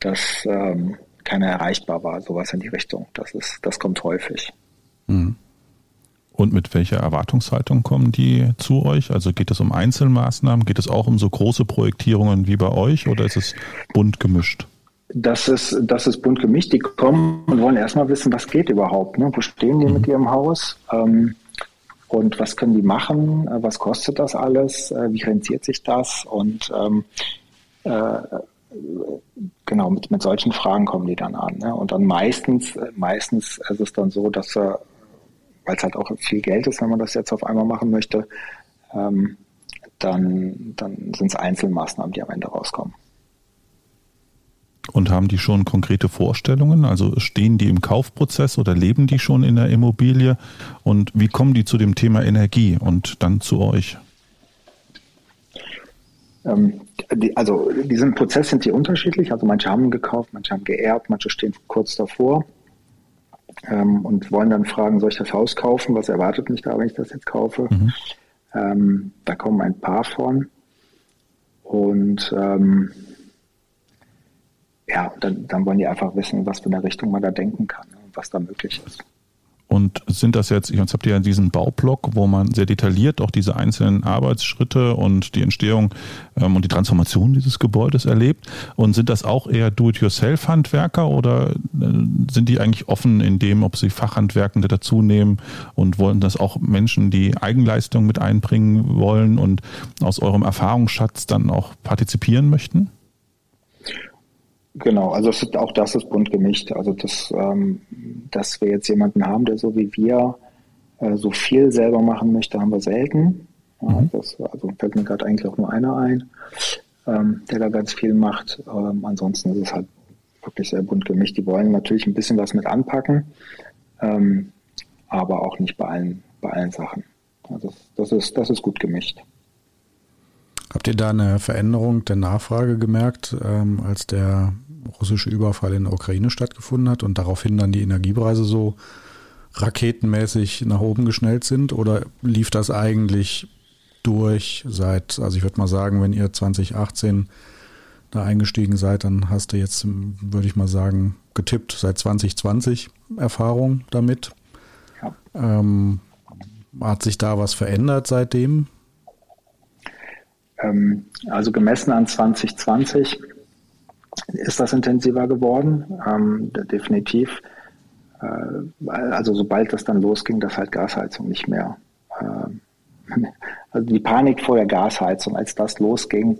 dass ähm, keiner erreichbar war, sowas in die Richtung. Das ist, das kommt häufig.
Mhm. Und mit welcher Erwartungshaltung kommen die zu euch? Also geht es um Einzelmaßnahmen? Geht es auch um so große Projektierungen wie bei euch oder ist es bunt gemischt?
Das ist, das ist bunt gemischt. Die kommen und wollen erstmal wissen, was geht überhaupt. Ne? Wo stehen die mhm. mit ihrem Haus? Ähm, und was können die machen? Äh, was kostet das alles? Äh, wie rentiert sich das? Und ähm, äh, genau, mit, mit solchen Fragen kommen die dann an. Ne? Und dann meistens, meistens ist es dann so, dass, äh, weil es halt auch viel Geld ist, wenn man das jetzt auf einmal machen möchte, ähm, dann, dann sind es Einzelmaßnahmen, die am Ende rauskommen.
Und haben die schon konkrete Vorstellungen? Also stehen die im Kaufprozess oder leben die schon in der Immobilie? Und wie kommen die zu dem Thema Energie und dann zu euch?
Ähm, die, also diesen Prozess sind die unterschiedlich. Also manche haben gekauft, manche haben geerbt, manche stehen kurz davor ähm, und wollen dann fragen, soll ich das Haus kaufen? Was erwartet mich da, wenn ich das jetzt kaufe? Mhm. Ähm, da kommen ein paar von. Und ähm, ja, dann, dann wollen die einfach wissen, was für eine Richtung man da denken kann und was da möglich ist.
Und sind das jetzt, jetzt habt ihr ja diesen Baublock, wo man sehr detailliert auch diese einzelnen Arbeitsschritte und die Entstehung ähm, und die Transformation dieses Gebäudes erlebt. Und sind das auch eher Do-it-yourself-Handwerker oder äh, sind die eigentlich offen in dem, ob sie Fachhandwerkende dazu nehmen und wollen das auch Menschen, die Eigenleistung mit einbringen wollen und aus eurem Erfahrungsschatz dann auch partizipieren möchten?
Genau, also ist, auch das ist bunt gemischt. Also das, ähm, dass wir jetzt jemanden haben, der so wie wir äh, so viel selber machen möchte, haben wir selten. Ja, mhm. das, also fällt mir gerade eigentlich auch nur einer ein, ähm, der da ganz viel macht. Ähm, ansonsten ist es halt wirklich sehr bunt gemischt. Die wollen natürlich ein bisschen was mit anpacken, ähm, aber auch nicht bei allen, bei allen Sachen. Also das ist, das ist gut gemischt.
Habt ihr da eine Veränderung der Nachfrage gemerkt, ähm, als der russische Überfall in der Ukraine stattgefunden hat und daraufhin dann die Energiepreise so raketenmäßig nach oben geschnellt sind? Oder lief das eigentlich durch seit, also ich würde mal sagen, wenn ihr 2018 da eingestiegen seid, dann hast du jetzt, würde ich mal sagen, getippt seit 2020 Erfahrung damit. Ja. Ähm, hat sich da was verändert seitdem?
Ähm, also gemessen an 2020 ist das intensiver geworden, ähm, definitiv. Äh, also sobald das dann losging, dass halt Gasheizung nicht mehr äh, also die Panik vor der Gasheizung, als das losging,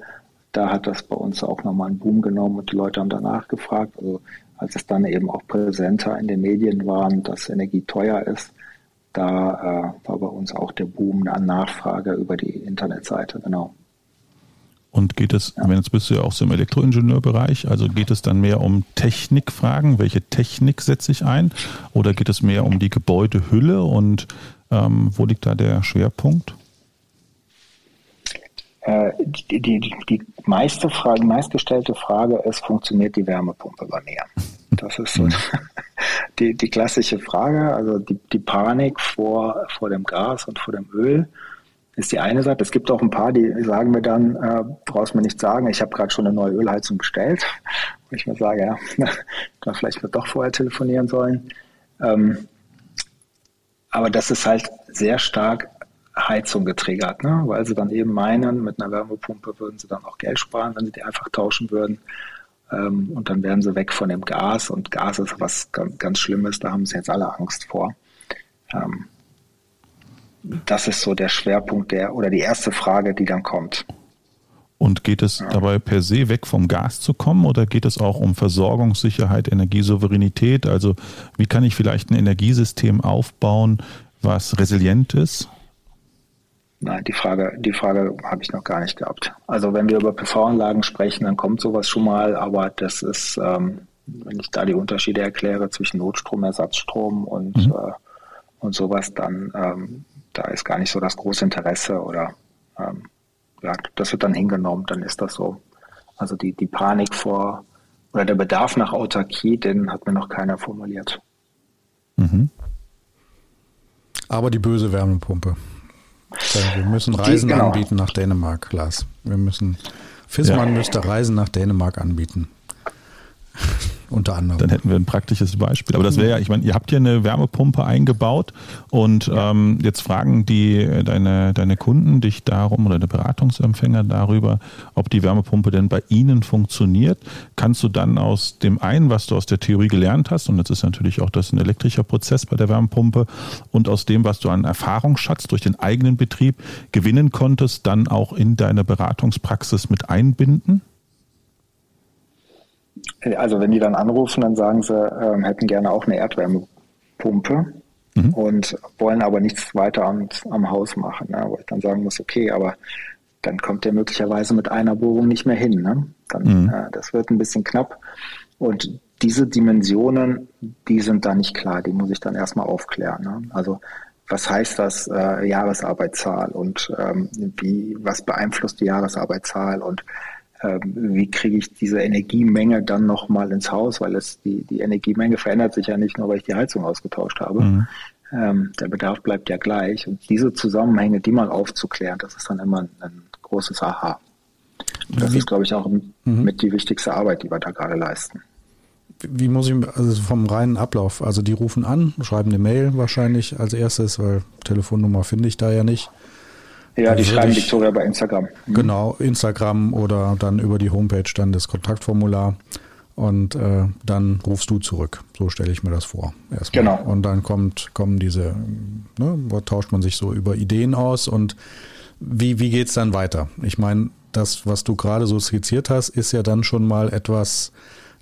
da hat das bei uns auch nochmal einen Boom genommen und die Leute haben danach gefragt. Also als es dann eben auch präsenter in den Medien waren, dass Energie teuer ist, da äh, war bei uns auch der Boom an Nachfrage über die Internetseite, genau.
Und geht es, ja. wenn jetzt bist du ja auch so im Elektroingenieurbereich, also geht es dann mehr um Technikfragen, welche Technik setze ich ein? Oder geht es mehr um die Gebäudehülle und ähm, wo liegt da der Schwerpunkt?
Äh, die, die, die, meiste Frage, meistgestellte Frage ist, funktioniert die Wärmepumpe bei mir? Das ist so mhm. die, die klassische Frage, also die, die Panik vor, vor dem Gas und vor dem Öl ist die eine Seite. Es gibt auch ein paar, die sagen mir dann, äh, brauchst mir nicht sagen, ich habe gerade schon eine neue Ölheizung bestellt. Und ich mir sage, ja, dann vielleicht wird doch vorher telefonieren sollen. Ähm, aber das ist halt sehr stark Heizung getriggert, ne? weil sie dann eben meinen, mit einer Wärmepumpe würden sie dann auch Geld sparen, wenn sie die einfach tauschen würden. Ähm, und dann wären sie weg von dem Gas. Und Gas ist was ganz, ganz Schlimmes, da haben sie jetzt alle Angst vor. Ähm, das ist so der Schwerpunkt der oder die erste Frage, die dann kommt.
Und geht es ja. dabei per se weg vom Gas zu kommen oder geht es auch um Versorgungssicherheit, Energiesouveränität? Also wie kann ich vielleicht ein Energiesystem aufbauen, was resilient ist?
Nein, die Frage, die Frage habe ich noch gar nicht gehabt. Also wenn wir über PV-Anlagen sprechen, dann kommt sowas schon mal, aber das ist, ähm, wenn ich da die Unterschiede erkläre zwischen Notstrom, Ersatzstrom und, mhm. äh, und sowas, dann ähm, da ist gar nicht so das große Interesse oder ähm, ja, das wird dann hingenommen, dann ist das so. Also die, die Panik vor oder der Bedarf nach Autarkie, den hat mir noch keiner formuliert.
Mhm. Aber die böse Wärmepumpe. Wir müssen Reisen die, genau. anbieten nach Dänemark, Lars. Wir müssen, Fissmann ja. müsste Reisen nach Dänemark anbieten. Unter anderem.
Dann hätten wir ein praktisches Beispiel. Aber das wäre ja, ich meine, ihr habt ja eine Wärmepumpe eingebaut und ähm, jetzt fragen die deine, deine Kunden dich darum oder der Beratungsempfänger darüber, ob die Wärmepumpe denn bei ihnen funktioniert. Kannst du dann aus dem einen, was du aus der Theorie gelernt hast, und das ist natürlich auch das ein elektrischer Prozess bei der Wärmepumpe, und aus dem, was du an Erfahrungsschatz durch den eigenen Betrieb gewinnen konntest, dann auch in deine Beratungspraxis mit einbinden?
Also wenn die dann anrufen, dann sagen sie, ähm, hätten gerne auch eine Erdwärmepumpe mhm. und wollen aber nichts weiter am, am Haus machen. Ne? Wo ich dann sagen muss, okay, aber dann kommt der möglicherweise mit einer Bohrung nicht mehr hin. Ne? Dann, mhm. äh, das wird ein bisschen knapp. Und diese Dimensionen, die sind da nicht klar, die muss ich dann erstmal aufklären. Ne? Also was heißt das äh, Jahresarbeitszahl und ähm, wie, was beeinflusst die Jahresarbeitszahl und wie kriege ich diese Energiemenge dann nochmal ins Haus, weil es die, die Energiemenge verändert sich ja nicht nur, weil ich die Heizung ausgetauscht habe. Mhm. Ähm, der Bedarf bleibt ja gleich. Und diese Zusammenhänge, die mal aufzuklären, das ist dann immer ein, ein großes Aha. Und das ist, glaube ich, auch mhm. mit die wichtigste Arbeit, die wir da gerade leisten.
Wie muss ich, also vom reinen Ablauf, also die rufen an, schreiben eine Mail wahrscheinlich als erstes, weil Telefonnummer finde ich da ja nicht.
Ja, die schreiben ich, Victoria bei Instagram.
Mhm. Genau, Instagram oder dann über die Homepage dann das Kontaktformular und äh, dann rufst du zurück. So stelle ich mir das vor. Erstmal. Genau. Und dann kommt, kommen diese, ne, tauscht man sich so über Ideen aus und wie, wie geht es dann weiter? Ich meine, das, was du gerade so skizziert hast, ist ja dann schon mal etwas,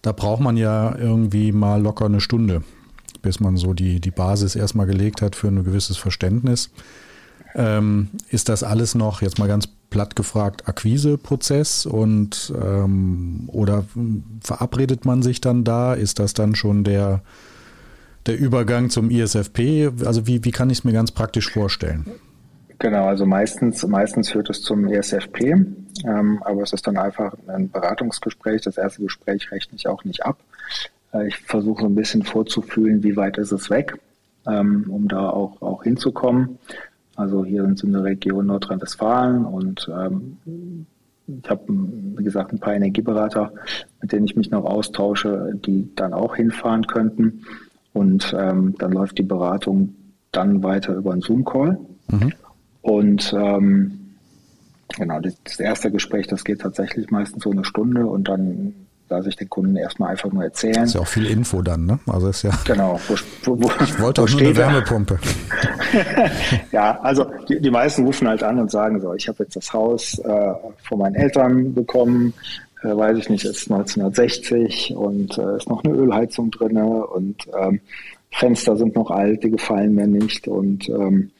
da braucht man ja irgendwie mal locker eine Stunde, bis man so die, die Basis erstmal gelegt hat für ein gewisses Verständnis. Ähm, ist das alles noch, jetzt mal ganz platt gefragt, Akquiseprozess und ähm, oder verabredet man sich dann da? Ist das dann schon der, der Übergang zum ISFP? Also wie, wie kann ich es mir ganz praktisch vorstellen?
Genau, also meistens, meistens führt es zum ESFP, ähm, aber es ist dann einfach ein Beratungsgespräch. Das erste Gespräch rechne ich auch nicht ab. Äh, ich versuche so ein bisschen vorzufühlen, wie weit ist es weg, ähm, um da auch, auch hinzukommen. Also hier sind sie in der Region Nordrhein-Westfalen und ähm, ich habe, wie gesagt, ein paar Energieberater, mit denen ich mich noch austausche, die dann auch hinfahren könnten. Und ähm, dann läuft die Beratung dann weiter über einen Zoom-Call. Mhm. Und ähm, genau, das erste Gespräch, das geht tatsächlich meistens so eine Stunde und dann lasse ich den Kunden erstmal einfach nur erzählen. Das
ist ja auch viel Info dann, ne?
Also ist ja. Genau.
Wo, wo, ich wollte auch nur eine Wärmepumpe.
ja, also die, die meisten rufen halt an und sagen so, ich habe jetzt das Haus äh, von meinen Eltern bekommen, äh, weiß ich nicht, ist 1960 und äh, ist noch eine Ölheizung drinne und ähm, Fenster sind noch alt, die gefallen mir nicht und ähm,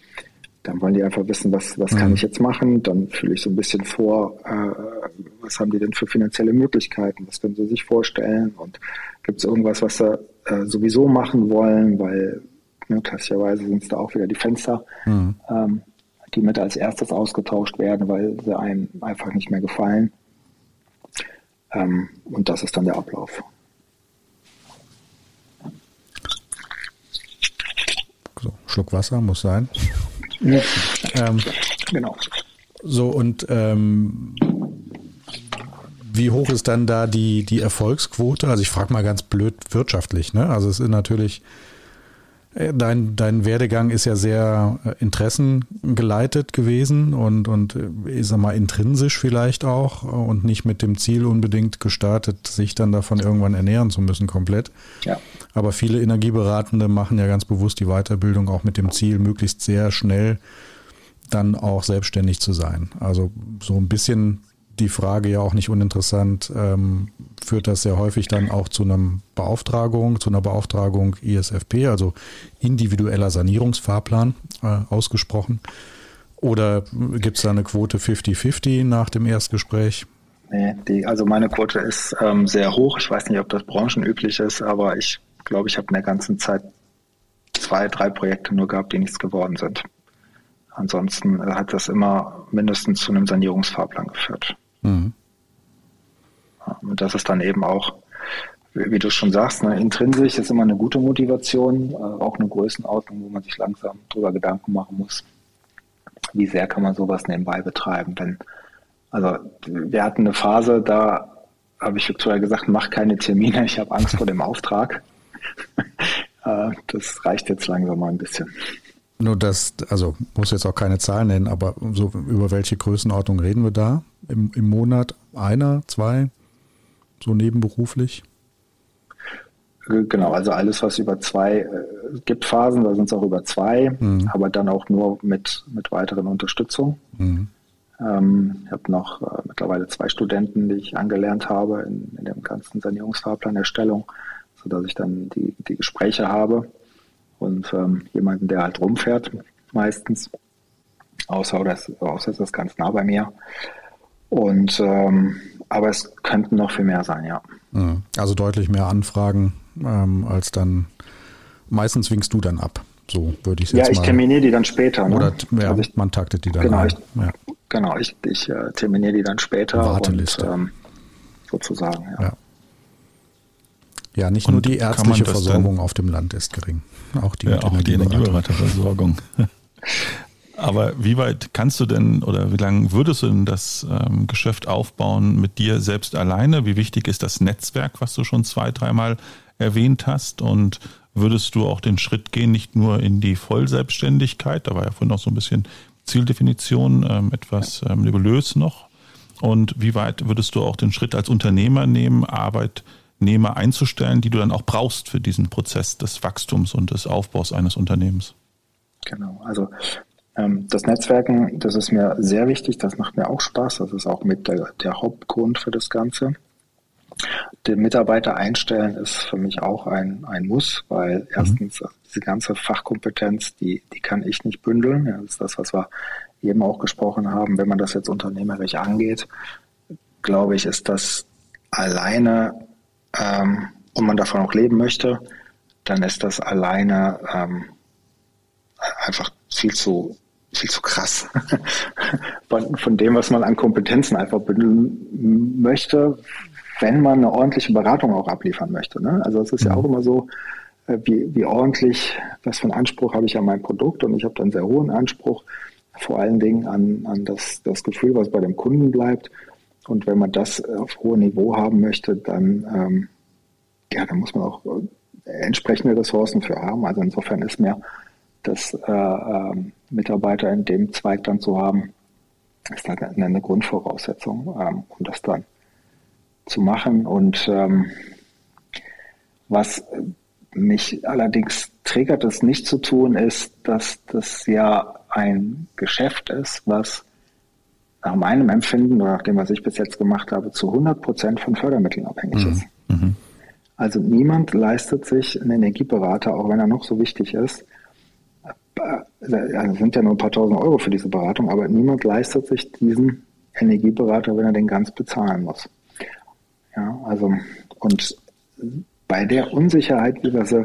dann wollen die einfach wissen, was, was mhm. kann ich jetzt machen. Dann fühle ich so ein bisschen vor, äh, was haben die denn für finanzielle Möglichkeiten, was können sie sich vorstellen und gibt es irgendwas, was sie äh, sowieso machen wollen, weil ne, klassischerweise sind es da auch wieder die Fenster, mhm. ähm, die mit als erstes ausgetauscht werden, weil sie einem einfach nicht mehr gefallen. Ähm, und das ist dann der Ablauf.
So, Schluck Wasser muss sein. Ja. Ähm, genau. So, und ähm, wie hoch ist dann da die, die Erfolgsquote? Also ich frage mal ganz blöd wirtschaftlich, ne? Also es ist natürlich, dein, dein Werdegang ist ja sehr äh, interessengeleitet gewesen und, und äh, ich sag mal intrinsisch vielleicht auch und nicht mit dem Ziel unbedingt gestartet, sich dann davon irgendwann ernähren zu müssen komplett. Ja. Aber viele Energieberatende machen ja ganz bewusst die Weiterbildung auch mit dem Ziel, möglichst sehr schnell dann auch selbstständig zu sein. Also so ein bisschen die Frage ja auch nicht uninteressant, ähm, führt das sehr häufig dann auch zu einer Beauftragung, zu einer Beauftragung ISFP, also individueller Sanierungsfahrplan äh, ausgesprochen. Oder gibt es da eine Quote 50-50 nach dem Erstgespräch?
Nee, die, also meine Quote ist ähm, sehr hoch. Ich weiß nicht, ob das branchenüblich ist, aber ich glaube, ich habe in der ganzen Zeit zwei, drei Projekte nur gehabt, die nichts geworden sind. Ansonsten hat das immer mindestens zu einem Sanierungsfahrplan geführt. Mhm. Und das ist dann eben auch, wie du schon sagst, ne, intrinsisch ist immer eine gute Motivation, äh, auch eine Größenordnung, wo man sich langsam drüber Gedanken machen muss, wie sehr kann man sowas nebenbei betreiben. Denn also wir hatten eine Phase, da habe ich Victoria gesagt, mach keine Termine, ich habe Angst vor dem Auftrag. Äh, das reicht jetzt langsam mal ein bisschen.
Nur das, also muss jetzt auch keine Zahlen nennen, aber so über welche Größenordnung reden wir da? Im, im Monat einer, zwei, so nebenberuflich?
Genau, also alles, was über zwei äh, gibt Phasen, da sind es auch über zwei, mhm. aber dann auch nur mit, mit weiteren Unterstützung. Mhm. Ähm, ich habe noch äh, mittlerweile zwei Studenten, die ich angelernt habe in, in dem ganzen Sanierungsfahrplanerstellung, sodass ich dann die, die Gespräche habe und ähm, jemanden, der halt rumfährt, meistens. Außer, das, außer ist das ganz nah bei mir. Und ähm, aber es könnten noch viel mehr sein, ja.
Mhm. Also deutlich mehr Anfragen ähm, als dann. Meistens winkst du dann ab. So würde ich es jetzt
Ja, ich terminiere die dann später.
Ne? Oder ja, also ich, man taktet die dann
genau,
ein.
Ich, ja. Genau, ich, ich äh, terminiere die dann später.
Warteliste.
Und, ähm, sozusagen, ja.
ja. Ja, nicht und nur die ärztliche Versorgung auf dem Land ist gering, auch die,
ja, auch die Energieberaterversorgung. Aber wie weit kannst du denn oder wie lange würdest du denn das ähm, Geschäft aufbauen mit dir selbst alleine? Wie wichtig ist das Netzwerk, was du schon zwei, dreimal erwähnt hast? Und würdest du auch den Schritt gehen, nicht nur in die Vollselbstständigkeit, da war ja vorhin noch so ein bisschen Zieldefinition, ähm, etwas ähm, nebulös noch. Und wie weit würdest du auch den Schritt als Unternehmer nehmen, Arbeitnehmer einzustellen, die du dann auch brauchst für diesen Prozess des Wachstums und des Aufbaus eines Unternehmens?
Genau, also ähm, das Netzwerken, das ist mir sehr wichtig, das macht mir auch Spaß, das ist auch mit der, der Hauptgrund für das Ganze. Den Mitarbeiter einstellen ist für mich auch ein, ein Muss, weil mhm. erstens diese ganze Fachkompetenz, die, die kann ich nicht bündeln. Ja, das ist das, was wir eben auch gesprochen haben. Wenn man das jetzt unternehmerisch angeht, glaube ich, ist das alleine, ähm, und man davon auch leben möchte, dann ist das alleine ähm, einfach viel zu viel zu krass von, von dem, was man an Kompetenzen einfach bündeln möchte, wenn man eine ordentliche Beratung auch abliefern möchte. Ne? Also es ist ja mhm. auch immer so, äh, wie, wie ordentlich, was für einen Anspruch habe ich an mein Produkt und ich habe dann sehr hohen Anspruch, vor allen Dingen an, an das, das Gefühl, was bei dem Kunden bleibt. Und wenn man das auf hohem Niveau haben möchte, dann, ähm, ja, dann muss man auch äh, entsprechende Ressourcen für haben. Also insofern ist mir das äh, äh, Mitarbeiter in dem Zweig dann zu haben, ist dann eine, eine Grundvoraussetzung, ähm, um das dann zu machen. Und ähm, was mich allerdings triggert, es nicht zu tun, ist, dass das ja ein Geschäft ist, was nach meinem Empfinden oder nach dem, was ich bis jetzt gemacht habe, zu 100 Prozent von Fördermitteln abhängig mhm. ist. Mhm. Also niemand leistet sich einen Energieberater, auch wenn er noch so wichtig ist. Also sind ja nur ein paar tausend Euro für diese Beratung, aber niemand leistet sich diesen Energieberater, wenn er den ganz bezahlen muss. Ja, also, und bei der Unsicherheit, wie wir sie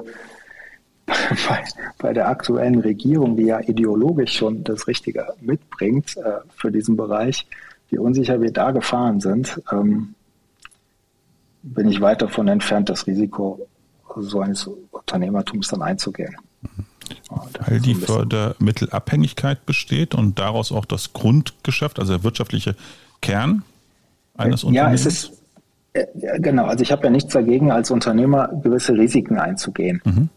bei, bei der aktuellen Regierung, die ja ideologisch schon das Richtige mitbringt äh, für diesen Bereich, wie unsicher wir da gefahren sind, ähm, bin ich weit davon entfernt, das Risiko so eines Unternehmertums dann einzugehen.
Weil die Fördermittelabhängigkeit besteht und daraus auch das Grundgeschäft, also der wirtschaftliche Kern eines Unternehmens?
Ja, es ist, äh, genau, also ich habe ja nichts dagegen, als Unternehmer gewisse Risiken einzugehen. Mhm.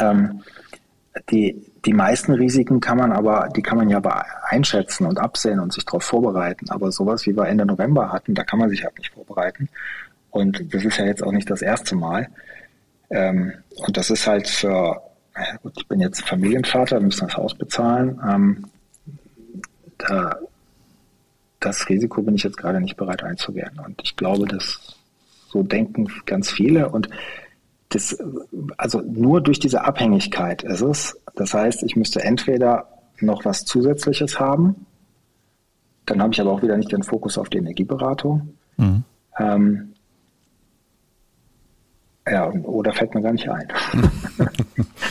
Ähm, die, die meisten Risiken kann man aber, die kann man ja einschätzen und absehen und sich darauf vorbereiten. Aber sowas, wie wir Ende November hatten, da kann man sich halt nicht vorbereiten. Und das ist ja jetzt auch nicht das erste Mal. Ähm, und das ist halt für, gut, ich bin jetzt Familienvater, wir müssen das Haus bezahlen. Ähm, da, das Risiko bin ich jetzt gerade nicht bereit einzugehen. Und ich glaube, dass so denken ganz viele. Und das, also nur durch diese Abhängigkeit ist es. Das heißt, ich müsste entweder noch was Zusätzliches haben, dann habe ich aber auch wieder nicht den Fokus auf die Energieberatung. Mhm. Ähm, ja, oder fällt mir gar nicht ein.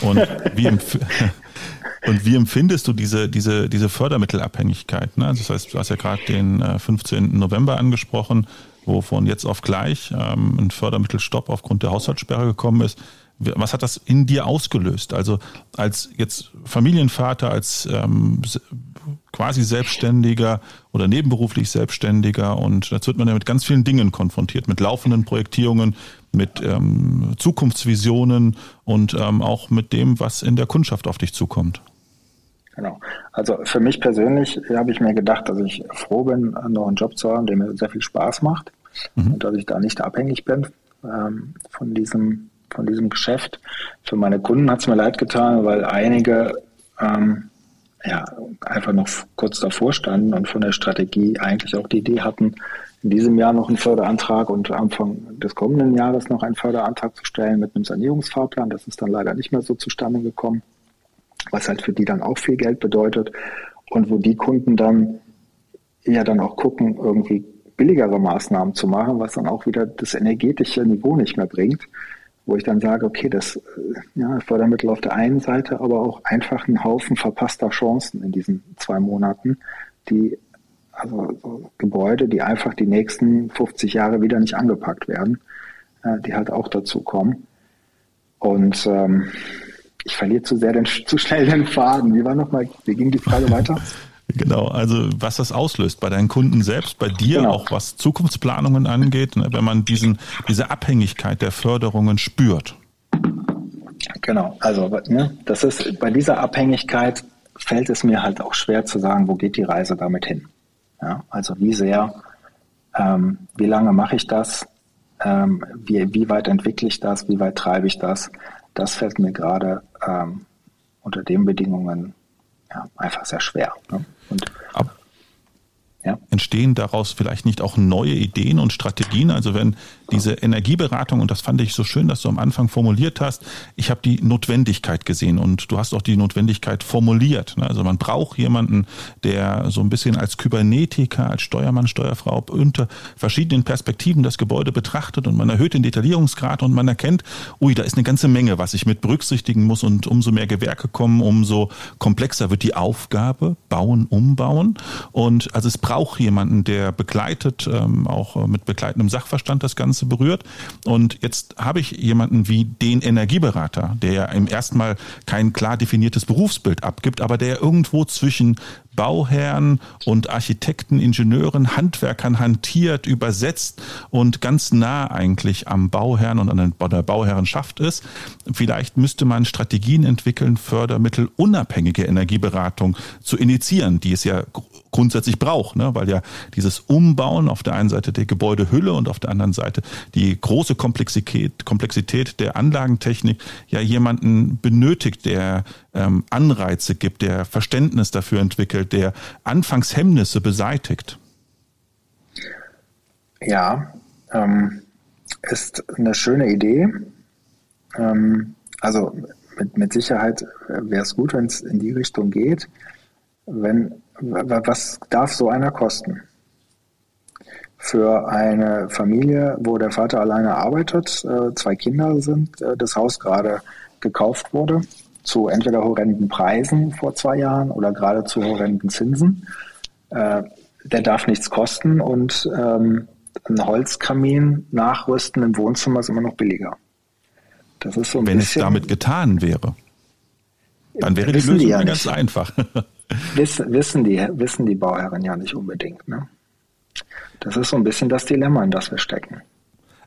Und wie, und wie empfindest du diese, diese, diese Fördermittelabhängigkeit? Ne? Das heißt, du hast ja gerade den 15. Äh, November angesprochen wo von jetzt auf gleich ähm, ein Fördermittelstopp aufgrund der Haushaltssperre gekommen ist. Was hat das in dir ausgelöst? Also als jetzt Familienvater, als ähm, quasi Selbstständiger oder nebenberuflich Selbstständiger und jetzt wird man ja mit ganz vielen Dingen konfrontiert, mit laufenden Projektierungen, mit ähm, Zukunftsvisionen und ähm, auch mit dem, was in der Kundschaft auf dich zukommt.
Genau. Also für mich persönlich habe ich mir gedacht, dass ich froh bin, noch einen Job zu haben, der mir sehr viel Spaß macht mhm. und dass ich da nicht abhängig bin ähm, von diesem von diesem Geschäft. Für meine Kunden hat es mir leid getan, weil einige ähm, ja, einfach noch kurz davor standen und von der Strategie eigentlich auch die Idee hatten, in diesem Jahr noch einen Förderantrag und Anfang des kommenden Jahres noch einen Förderantrag zu stellen mit einem Sanierungsfahrplan. Das ist dann leider nicht mehr so zustande gekommen was halt für die dann auch viel Geld bedeutet und wo die Kunden dann ja dann auch gucken, irgendwie billigere Maßnahmen zu machen, was dann auch wieder das energetische Niveau nicht mehr bringt, wo ich dann sage, okay, das äh, ja, Fördermittel auf der einen Seite, aber auch einfach ein Haufen verpasster Chancen in diesen zwei Monaten, die also so Gebäude, die einfach die nächsten 50 Jahre wieder nicht angepackt werden, äh, die halt auch dazu kommen. Und ähm, ich verliere zu sehr den, zu schnell den Faden. Wie war nochmal, wie ging die Frage weiter?
Genau, also was das auslöst bei deinen Kunden selbst, bei dir genau. auch was Zukunftsplanungen angeht, ne, wenn man diesen, diese Abhängigkeit der Förderungen spürt.
Genau, also ne, das ist bei dieser Abhängigkeit fällt es mir halt auch schwer zu sagen, wo geht die Reise damit hin. Ja, also wie sehr, ähm, wie lange mache ich das, ähm, wie, wie weit entwickle ich das, wie weit treibe ich das das fällt mir gerade ähm, unter den Bedingungen ja, einfach sehr schwer. Ne?
Und Ab ja. Entstehen daraus vielleicht nicht auch neue Ideen und Strategien? Also wenn diese Energieberatung, und das fand ich so schön, dass du am Anfang formuliert hast, ich habe die Notwendigkeit gesehen und du hast auch die Notwendigkeit formuliert. Ne? Also man braucht jemanden, der so ein bisschen als Kybernetiker, als Steuermann, Steuerfrau unter verschiedenen Perspektiven das Gebäude betrachtet und man erhöht den Detaillierungsgrad und man erkennt, ui, da ist eine ganze Menge, was ich mit berücksichtigen muss und umso mehr Gewerke kommen, umso komplexer wird die Aufgabe, bauen, umbauen. Und also es braucht jemanden, der begleitet, ähm, auch mit begleitendem Sachverstand das Ganze berührt. Und jetzt habe ich jemanden wie den Energieberater, der ja im ersten Mal kein klar definiertes Berufsbild abgibt, aber der irgendwo zwischen Bauherren und Architekten, Ingenieuren, Handwerkern hantiert, übersetzt und ganz nah eigentlich am Bauherrn und an der Bauherrenschaft ist. Vielleicht müsste man Strategien entwickeln, Fördermittel unabhängige Energieberatung zu initiieren, die es ja grundsätzlich braucht, ne? weil ja dieses Umbauen auf der einen Seite der Gebäudehülle und auf der anderen Seite die große Komplexität, Komplexität der Anlagentechnik ja jemanden benötigt, der ähm, Anreize gibt, der Verständnis dafür entwickelt, der Anfangshemmnisse beseitigt.
Ja, ähm, ist eine schöne Idee. Ähm, also mit, mit Sicherheit wäre es gut, wenn es in die Richtung geht. Wenn was darf so einer kosten? Für eine Familie, wo der Vater alleine arbeitet, äh, zwei Kinder sind, äh, das Haus gerade gekauft wurde, zu entweder horrenden Preisen vor zwei Jahren oder gerade zu horrenden Zinsen. Äh, der darf nichts kosten und ähm, ein Holzkamin nachrüsten im Wohnzimmer ist immer noch billiger.
Das ist so ein Wenn bisschen, es damit getan wäre, dann wäre die Lösung die ja ganz einfach.
Wissen, wissen, die, wissen die Bauherren ja nicht unbedingt. Ne? Das ist so ein bisschen das Dilemma, in das wir stecken.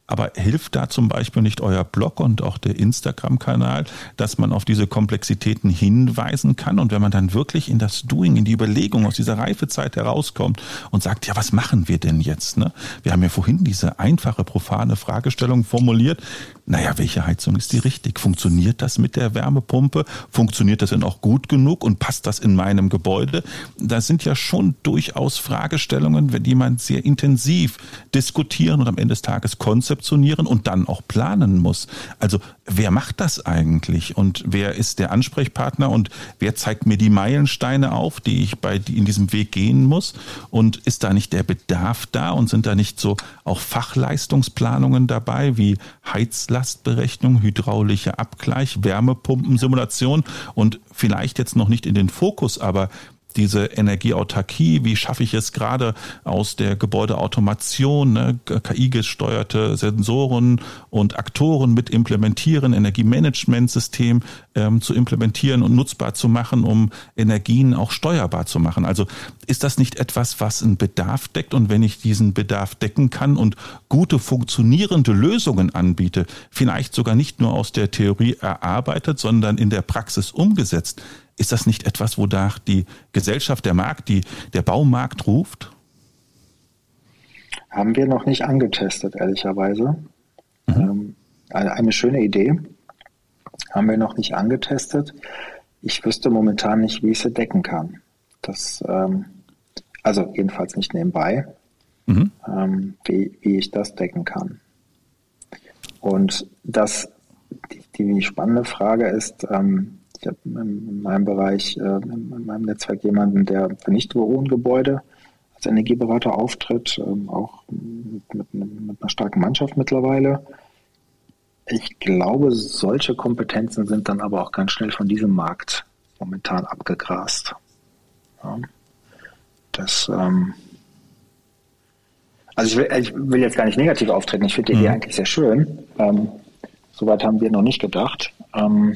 Aber hilft da zum Beispiel nicht euer Blog und auch der Instagram-Kanal, dass man auf diese Komplexitäten hinweisen kann? Und wenn man dann wirklich in das Doing, in die Überlegung aus dieser Reifezeit herauskommt und sagt, ja, was machen wir denn jetzt? Ne? Wir haben ja vorhin diese einfache, profane Fragestellung formuliert naja, welche Heizung ist die richtig? Funktioniert das mit der Wärmepumpe? Funktioniert das denn auch gut genug und passt das in meinem Gebäude? Das sind ja schon durchaus Fragestellungen, die man sehr intensiv diskutieren und am Ende des Tages konzeptionieren und dann auch planen muss. Also wer macht das eigentlich und wer ist der Ansprechpartner und wer zeigt mir die Meilensteine auf, die ich bei in diesem Weg gehen muss? Und ist da nicht der Bedarf da und sind da nicht so auch Fachleistungsplanungen dabei wie Heizleistungen? Lastberechnung, hydraulischer Abgleich, Wärmepumpensimulation und vielleicht jetzt noch nicht in den Fokus, aber diese Energieautarkie, wie schaffe ich es gerade aus der Gebäudeautomation, ne, KI-gesteuerte Sensoren und Aktoren mit implementieren, Energiemanagementsystem ähm, zu implementieren und nutzbar zu machen, um Energien auch steuerbar zu machen. Also ist das nicht etwas, was einen Bedarf deckt? Und wenn ich diesen Bedarf decken kann und gute funktionierende Lösungen anbiete, vielleicht sogar nicht nur aus der Theorie erarbeitet, sondern in der Praxis umgesetzt, ist das nicht etwas, wonach die Gesellschaft, der Markt, die, der Baumarkt ruft?
Haben wir noch nicht angetestet, ehrlicherweise. Mhm. Ähm, eine schöne Idee. Haben wir noch nicht angetestet. Ich wüsste momentan nicht, wie ich sie decken kann. Das, ähm, also jedenfalls nicht nebenbei, mhm. ähm, wie, wie ich das decken kann. Und das, die, die spannende Frage ist, ähm, ich habe in meinem Bereich, äh, in meinem Netzwerk jemanden, der für Nichtwohngebäude als Energieberater auftritt, ähm, auch mit, mit, einer starken Mannschaft mittlerweile. Ich glaube, solche Kompetenzen sind dann aber auch ganz schnell von diesem Markt momentan abgegrast. Ja. Das, ähm, also ich will, ich will, jetzt gar nicht negativ auftreten. Ich finde die Idee mhm. eigentlich sehr schön. Ähm, Soweit haben wir noch nicht gedacht. Ähm,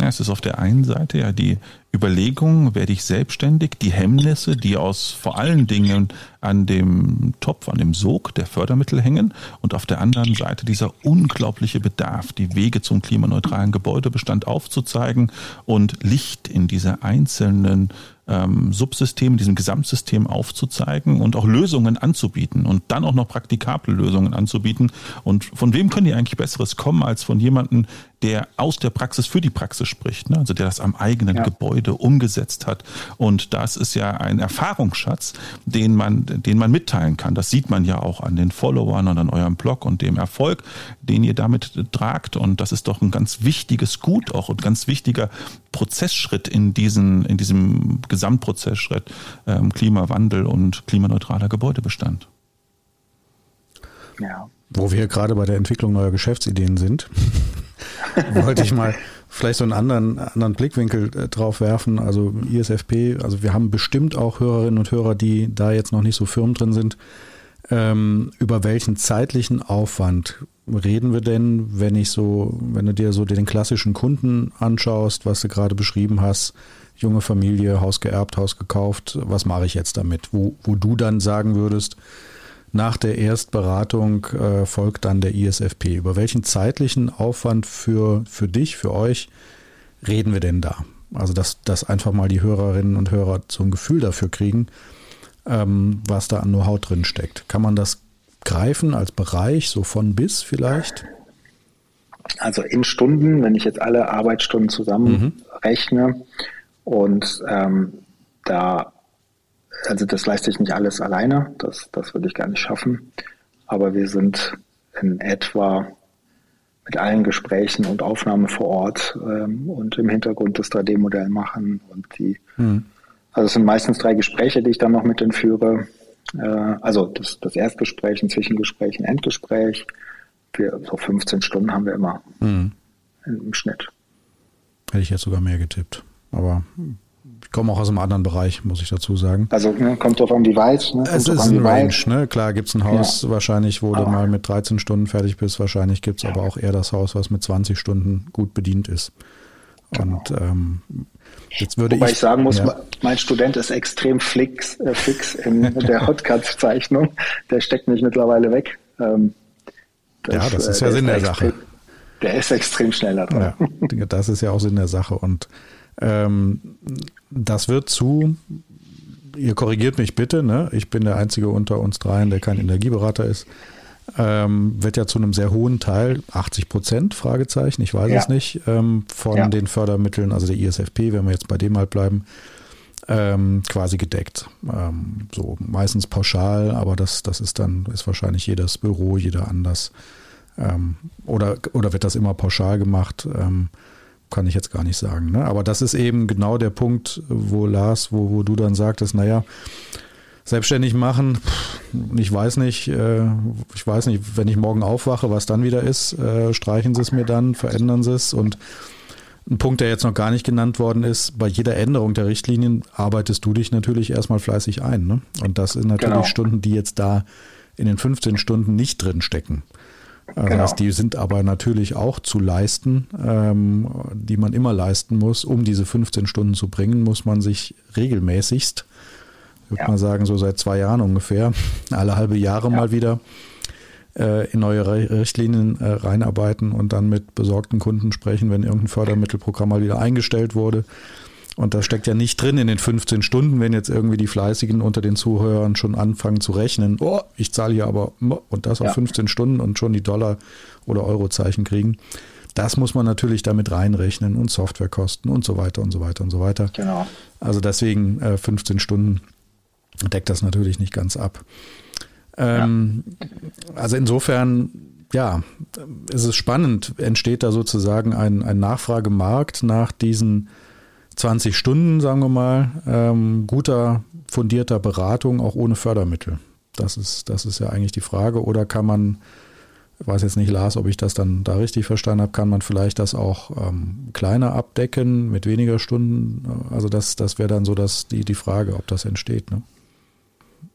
ja, es ist auf der einen Seite ja die Überlegung, werde ich selbstständig, die Hemmnisse, die aus vor allen Dingen an dem Topf, an dem Sog der Fördermittel hängen und auf der anderen Seite dieser unglaubliche Bedarf, die Wege zum klimaneutralen Gebäudebestand aufzuzeigen und Licht in diese einzelnen ähm, Subsystem, diesem Gesamtsystem aufzuzeigen und auch Lösungen anzubieten und dann auch noch praktikable Lösungen anzubieten. Und von wem können die eigentlich Besseres kommen als von jemandem, der aus der Praxis für die Praxis spricht, ne? also der das am eigenen ja. Gebäude umgesetzt hat. Und das ist ja ein Erfahrungsschatz, den man, den man mitteilen kann. Das sieht man ja auch an den Followern und an eurem Blog und dem Erfolg, den ihr damit tragt. Und das ist doch ein ganz wichtiges Gut auch und ganz wichtiger Prozessschritt in diesen, in diesem Gesamtprozessschritt ähm, Klimawandel und klimaneutraler Gebäudebestand.
Ja. Wo wir gerade bei der Entwicklung neuer Geschäftsideen sind, wollte ich mal vielleicht so einen anderen, anderen Blickwinkel äh, drauf werfen. Also ISFP, also wir haben bestimmt auch Hörerinnen und Hörer, die da jetzt noch nicht so firm drin sind. Ähm, über welchen zeitlichen Aufwand reden wir denn, wenn ich so, wenn du dir so den klassischen Kunden anschaust, was du gerade beschrieben hast, junge Familie, Haus geerbt, Haus gekauft, was mache ich jetzt damit? Wo, wo du dann sagen würdest, nach der Erstberatung äh, folgt dann der ISFP. Über welchen zeitlichen Aufwand für, für dich, für euch reden wir denn da? Also, dass, dass einfach mal die Hörerinnen und Hörer so ein Gefühl dafür kriegen, ähm, was da an Know-how drin steckt. Kann man das greifen als Bereich, so von bis vielleicht?
Also in Stunden, wenn ich jetzt alle Arbeitsstunden zusammenrechne mhm. und ähm, da, also das leiste ich nicht alles alleine, das, das würde ich gar nicht schaffen, aber wir sind in etwa mit allen Gesprächen und Aufnahmen vor Ort ähm, und im Hintergrund das 3D-Modell machen und die, mhm. also es sind meistens drei Gespräche, die ich dann noch mit denen führe, äh, also das, das Erstgespräch, ein Zwischengespräch, ein Endgespräch. Wir, so 15 Stunden haben wir immer mhm. im Schnitt.
Hätte ich jetzt sogar mehr getippt. Aber komme auch aus einem anderen Bereich, muss ich dazu sagen.
Also ne, kommt drauf an, wie weit. Ne?
Es ist ein Range, ne? Klar gibt es ein Haus ja. wahrscheinlich, wo aber. du mal mit 13 Stunden fertig bist. Wahrscheinlich gibt es ja. aber auch eher das Haus, was mit 20 Stunden gut bedient ist. Genau. Und ähm,
Jetzt würde Wobei ich, ich sagen muss, ja. mein Student ist extrem flix, äh, fix in der Hotcut-Zeichnung. Der steckt mich mittlerweile weg. Ähm,
das, ja, das ist ja Sinn der Sache.
Der ist extrem schnell da dran.
Ja, das ist ja auch Sinn der Sache. Und das wird zu, ihr korrigiert mich bitte, ne? ich bin der Einzige unter uns dreien, der kein Energieberater ist ähm, wird ja zu einem sehr hohen Teil, 80 Prozent, Fragezeichen, ich weiß ja. es nicht, ähm, von ja. den Fördermitteln, also der ISFP, wenn wir jetzt bei dem halt bleiben, ähm, quasi gedeckt. Ähm, so meistens pauschal, aber das, das ist dann, ist wahrscheinlich jedes Büro, jeder anders. Ähm, oder, oder wird das immer pauschal gemacht? Kann ich jetzt gar nicht sagen. Ne? Aber das ist eben genau der Punkt, wo Lars, wo, wo du dann sagtest, naja, selbstständig machen, ich weiß nicht, äh, ich weiß nicht, wenn ich morgen aufwache, was dann wieder ist, äh, streichen sie es mir dann, verändern sie es und ein Punkt, der jetzt noch gar nicht genannt worden ist, bei jeder Änderung der Richtlinien arbeitest du dich natürlich erstmal fleißig ein. Ne? Und das sind natürlich genau. Stunden, die jetzt da in den 15 Stunden nicht drin stecken. Das genau. heißt, die sind aber natürlich auch zu leisten, ähm, die man immer leisten muss. Um diese 15 Stunden zu bringen, muss man sich regelmäßigst würde ja. mal sagen, so seit zwei Jahren ungefähr, alle halbe Jahre ja. mal wieder äh, in neue Richtlinien äh, reinarbeiten und dann mit besorgten Kunden sprechen, wenn irgendein Fördermittelprogramm mal wieder eingestellt wurde. Und das steckt ja nicht drin in den 15 Stunden, wenn jetzt irgendwie die Fleißigen unter den Zuhörern schon anfangen zu rechnen. Oh, ich zahle hier aber und das auf ja. 15 Stunden und schon die Dollar- oder Eurozeichen kriegen. Das muss man natürlich damit reinrechnen und Softwarekosten und so weiter und so weiter und so weiter.
Genau.
Also deswegen äh, 15 Stunden deckt das natürlich nicht ganz ab. Ähm, ja. Also insofern, ja, ist es spannend, entsteht da sozusagen ein, ein Nachfragemarkt nach diesen 20 Stunden, sagen wir mal, ähm, guter, fundierter Beratung, auch ohne Fördermittel. Das ist, das ist ja eigentlich die Frage. Oder kann man, ich weiß jetzt nicht, Lars, ob ich das dann da richtig verstanden habe, kann man vielleicht das auch ähm, kleiner abdecken mit weniger Stunden? Also das, das wäre dann so das, die, die Frage, ob das entsteht. Ne?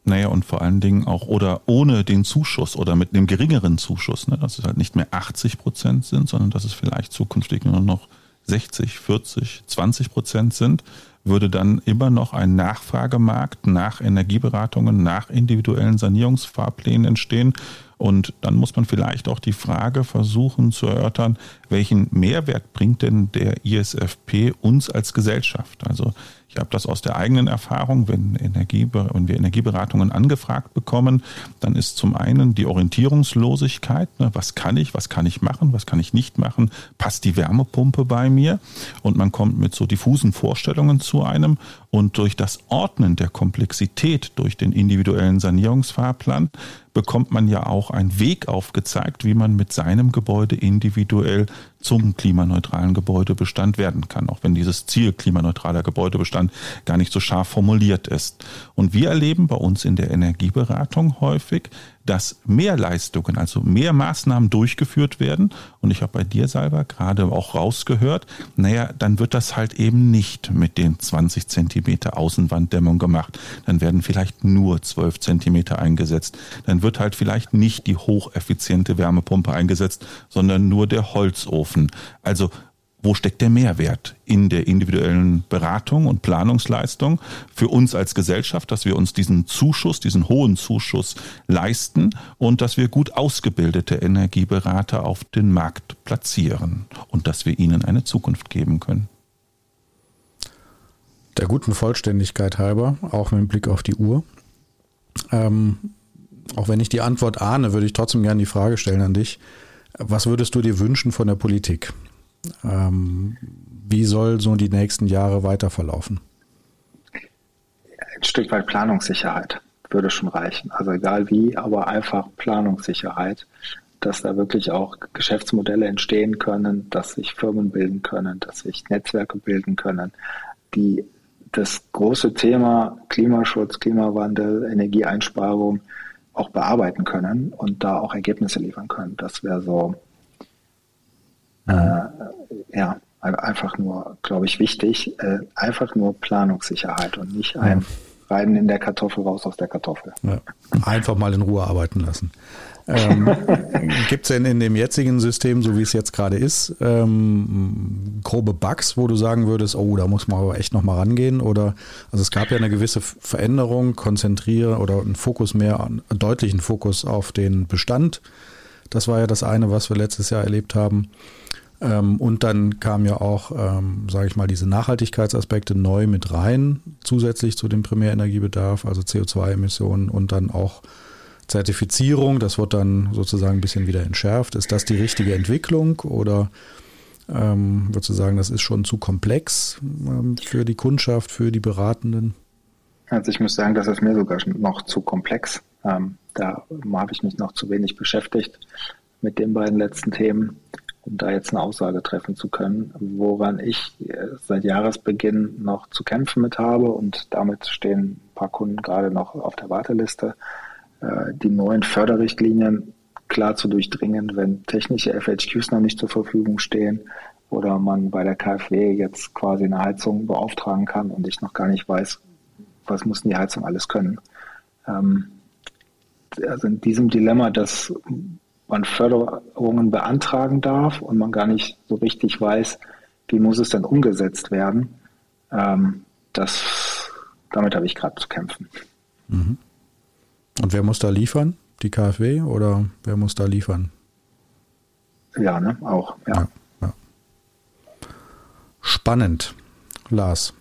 Naja, und vor allen Dingen auch oder ohne den Zuschuss oder mit einem geringeren Zuschuss, ne, dass es halt nicht mehr 80 Prozent sind, sondern dass es vielleicht zukünftig nur noch 60, 40, 20 Prozent sind, würde dann immer noch ein Nachfragemarkt nach Energieberatungen, nach individuellen Sanierungsfahrplänen entstehen. Und dann muss man vielleicht auch die Frage versuchen zu erörtern, welchen Mehrwert bringt denn der ISFP uns als Gesellschaft? Also ich habe das aus der eigenen Erfahrung, wenn, Energie, wenn wir Energieberatungen angefragt bekommen, dann ist zum einen die Orientierungslosigkeit, ne, was kann ich, was kann ich machen, was kann ich nicht machen, passt die Wärmepumpe bei mir? Und man kommt mit so diffusen Vorstellungen zu einem und durch das Ordnen der Komplexität durch den individuellen Sanierungsfahrplan bekommt man ja auch einen Weg aufgezeigt, wie man mit seinem Gebäude individuell zum klimaneutralen Gebäudebestand werden kann, auch wenn dieses Ziel klimaneutraler Gebäudebestand gar nicht so scharf formuliert ist. Und wir erleben bei uns in der Energieberatung häufig, dass mehr Leistungen, also mehr Maßnahmen durchgeführt werden. Und ich habe bei dir, Salva, gerade auch rausgehört, naja, dann wird das halt eben nicht mit den 20 Zentimeter Außenwanddämmung gemacht. Dann werden vielleicht nur 12 Zentimeter eingesetzt. Dann dann wird halt vielleicht nicht die hocheffiziente Wärmepumpe eingesetzt, sondern nur der Holzofen. Also wo steckt der Mehrwert in der individuellen Beratung und Planungsleistung für uns als Gesellschaft, dass wir uns diesen Zuschuss, diesen hohen Zuschuss leisten und dass wir gut ausgebildete Energieberater auf den Markt platzieren und dass wir ihnen eine Zukunft geben können.
Der guten Vollständigkeit halber, auch mit Blick auf die Uhr. Ähm, auch wenn ich die Antwort ahne, würde ich trotzdem gerne die Frage stellen an dich. Was würdest du dir wünschen von der Politik? Ähm, wie soll so die nächsten Jahre weiter verlaufen?
Ein Stück weit Planungssicherheit würde schon reichen. Also egal wie, aber einfach Planungssicherheit, dass da wirklich auch Geschäftsmodelle entstehen können, dass sich Firmen bilden können, dass sich Netzwerke bilden können, die das große Thema Klimaschutz, Klimawandel, Energieeinsparung auch bearbeiten können und da auch Ergebnisse liefern können. Das wäre so äh, ja, einfach nur, glaube ich, wichtig. Äh, einfach nur Planungssicherheit und nicht ein rein in der Kartoffel, raus aus der Kartoffel. Ja.
Einfach mal in Ruhe arbeiten lassen. Ähm, Gibt es denn in dem jetzigen System, so wie es jetzt gerade ist, ähm, grobe Bugs, wo du sagen würdest, oh, da muss man aber echt nochmal rangehen? Oder also es gab ja eine gewisse Veränderung, konzentriere oder einen Fokus mehr, einen deutlichen Fokus auf den Bestand. Das war ja das eine, was wir letztes Jahr erlebt haben. Ähm, und dann kamen ja auch, ähm, sage ich mal, diese Nachhaltigkeitsaspekte neu mit rein, zusätzlich zu dem Primärenergiebedarf, also CO2-Emissionen und dann auch Zertifizierung. Das wird dann sozusagen ein bisschen wieder entschärft. Ist das die richtige Entwicklung oder ähm, würdest du sagen, das ist schon zu komplex ähm, für die Kundschaft, für die Beratenden?
Also ich muss sagen, das ist mir sogar noch zu komplex. Ähm, da habe ich mich noch zu wenig beschäftigt mit den beiden letzten Themen um da jetzt eine Aussage treffen zu können, woran ich äh, seit Jahresbeginn noch zu kämpfen mit habe und damit stehen ein paar Kunden gerade noch auf der Warteliste, äh, die neuen Förderrichtlinien klar zu durchdringen, wenn technische FHQs noch nicht zur Verfügung stehen oder man bei der KfW jetzt quasi eine Heizung beauftragen kann und ich noch gar nicht weiß, was muss die Heizung alles können. Ähm, also in diesem Dilemma, dass man Förderungen beantragen darf und man gar nicht so richtig weiß, wie muss es denn umgesetzt werden. Ähm, das, damit habe ich gerade zu kämpfen.
Mhm. Und wer muss da liefern? Die KfW oder wer muss da liefern?
Ja, ne, auch, ja. ja, ja.
Spannend, Lars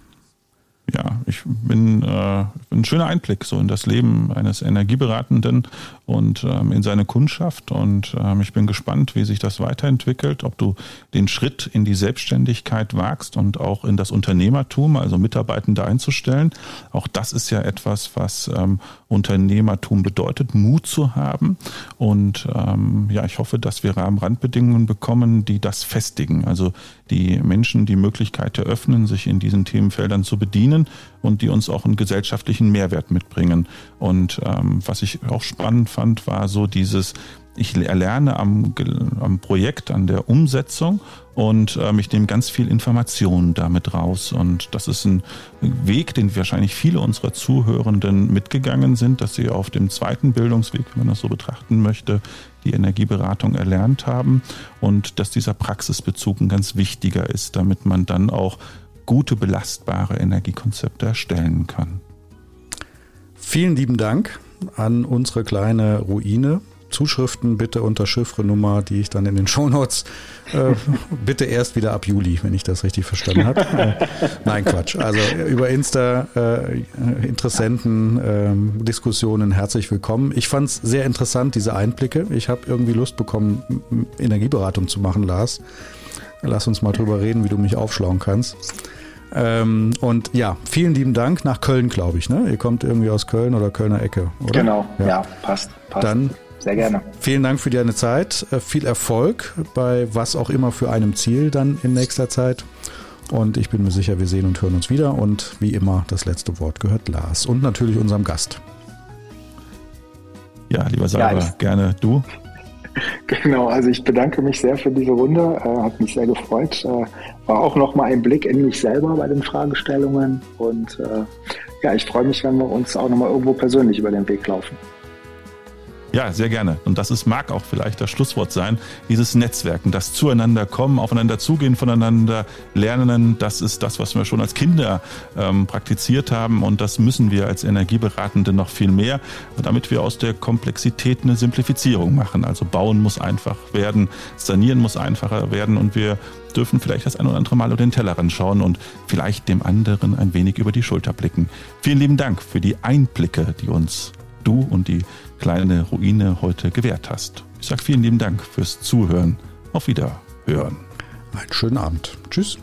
ja, ich bin äh, ein schöner Einblick so in das Leben eines Energieberatenden und ähm, in seine Kundschaft. Und ähm, ich bin gespannt, wie sich das weiterentwickelt, ob du den Schritt in die Selbstständigkeit wagst und auch in das Unternehmertum, also Mitarbeitende einzustellen. Auch das ist ja etwas, was ähm, Unternehmertum bedeutet, Mut zu haben. Und ähm, ja, ich hoffe, dass wir Rahmenrandbedingungen bekommen, die das festigen. Also die Menschen die Möglichkeit eröffnen, sich in diesen Themenfeldern zu bedienen und die uns auch einen gesellschaftlichen Mehrwert mitbringen. Und ähm, was ich auch spannend fand, war so dieses, ich erlerne am, am Projekt, an der Umsetzung und ähm, ich nehme ganz viel Informationen damit raus. Und das ist ein Weg, den wahrscheinlich viele unserer Zuhörenden mitgegangen sind, dass sie auf dem zweiten Bildungsweg, wenn man das so betrachten möchte, die Energieberatung erlernt haben und dass dieser Praxisbezug ein ganz wichtiger ist, damit man dann auch gute, belastbare Energiekonzepte erstellen kann.
Vielen lieben Dank an unsere kleine Ruine. Zuschriften bitte unter Chiffrenummer, die ich dann in den Shownotes äh, bitte erst wieder ab Juli, wenn ich das richtig verstanden habe. Äh, nein, Quatsch. Also über Insta äh, Interessenten, äh, Diskussionen herzlich willkommen. Ich fand es sehr interessant, diese Einblicke. Ich habe irgendwie Lust bekommen, Energieberatung zu machen, Lars. Lass uns mal drüber reden, wie du mich aufschlauen kannst. Ähm, und ja, vielen lieben Dank nach Köln, glaube ich. Ne? Ihr kommt irgendwie aus Köln oder Kölner Ecke, oder?
Genau, ja, ja passt, passt.
Dann sehr gerne. Vielen Dank für deine Zeit. Äh, viel Erfolg bei was auch immer für einem Ziel dann in nächster Zeit. Und ich bin mir sicher, wir sehen und hören uns wieder. Und wie immer, das letzte Wort gehört Lars und natürlich unserem Gast.
Ja, lieber Salva, ja, gerne du.
Genau, also ich bedanke mich sehr für diese Runde, äh, hat mich sehr gefreut. Äh, war auch nochmal ein Blick in mich selber bei den Fragestellungen und äh, ja, ich freue mich, wenn wir uns auch nochmal irgendwo persönlich über den Weg laufen.
Ja, sehr gerne. Und das ist, mag auch vielleicht das Schlusswort sein, dieses Netzwerken, das Zueinander kommen, aufeinander zugehen, voneinander lernen. Das ist das, was wir schon als Kinder ähm, praktiziert haben. Und das müssen wir als Energieberatende noch viel mehr, damit wir aus der Komplexität eine Simplifizierung machen. Also bauen muss einfach werden, sanieren muss einfacher werden und wir dürfen vielleicht das ein oder andere Mal über den Tellerrand schauen und vielleicht dem anderen ein wenig über die Schulter blicken. Vielen lieben Dank für die Einblicke, die uns du und die kleine Ruine heute gewährt hast. Ich sage vielen lieben Dank fürs Zuhören. Auf Wiederhören.
Einen schönen Abend. Tschüss.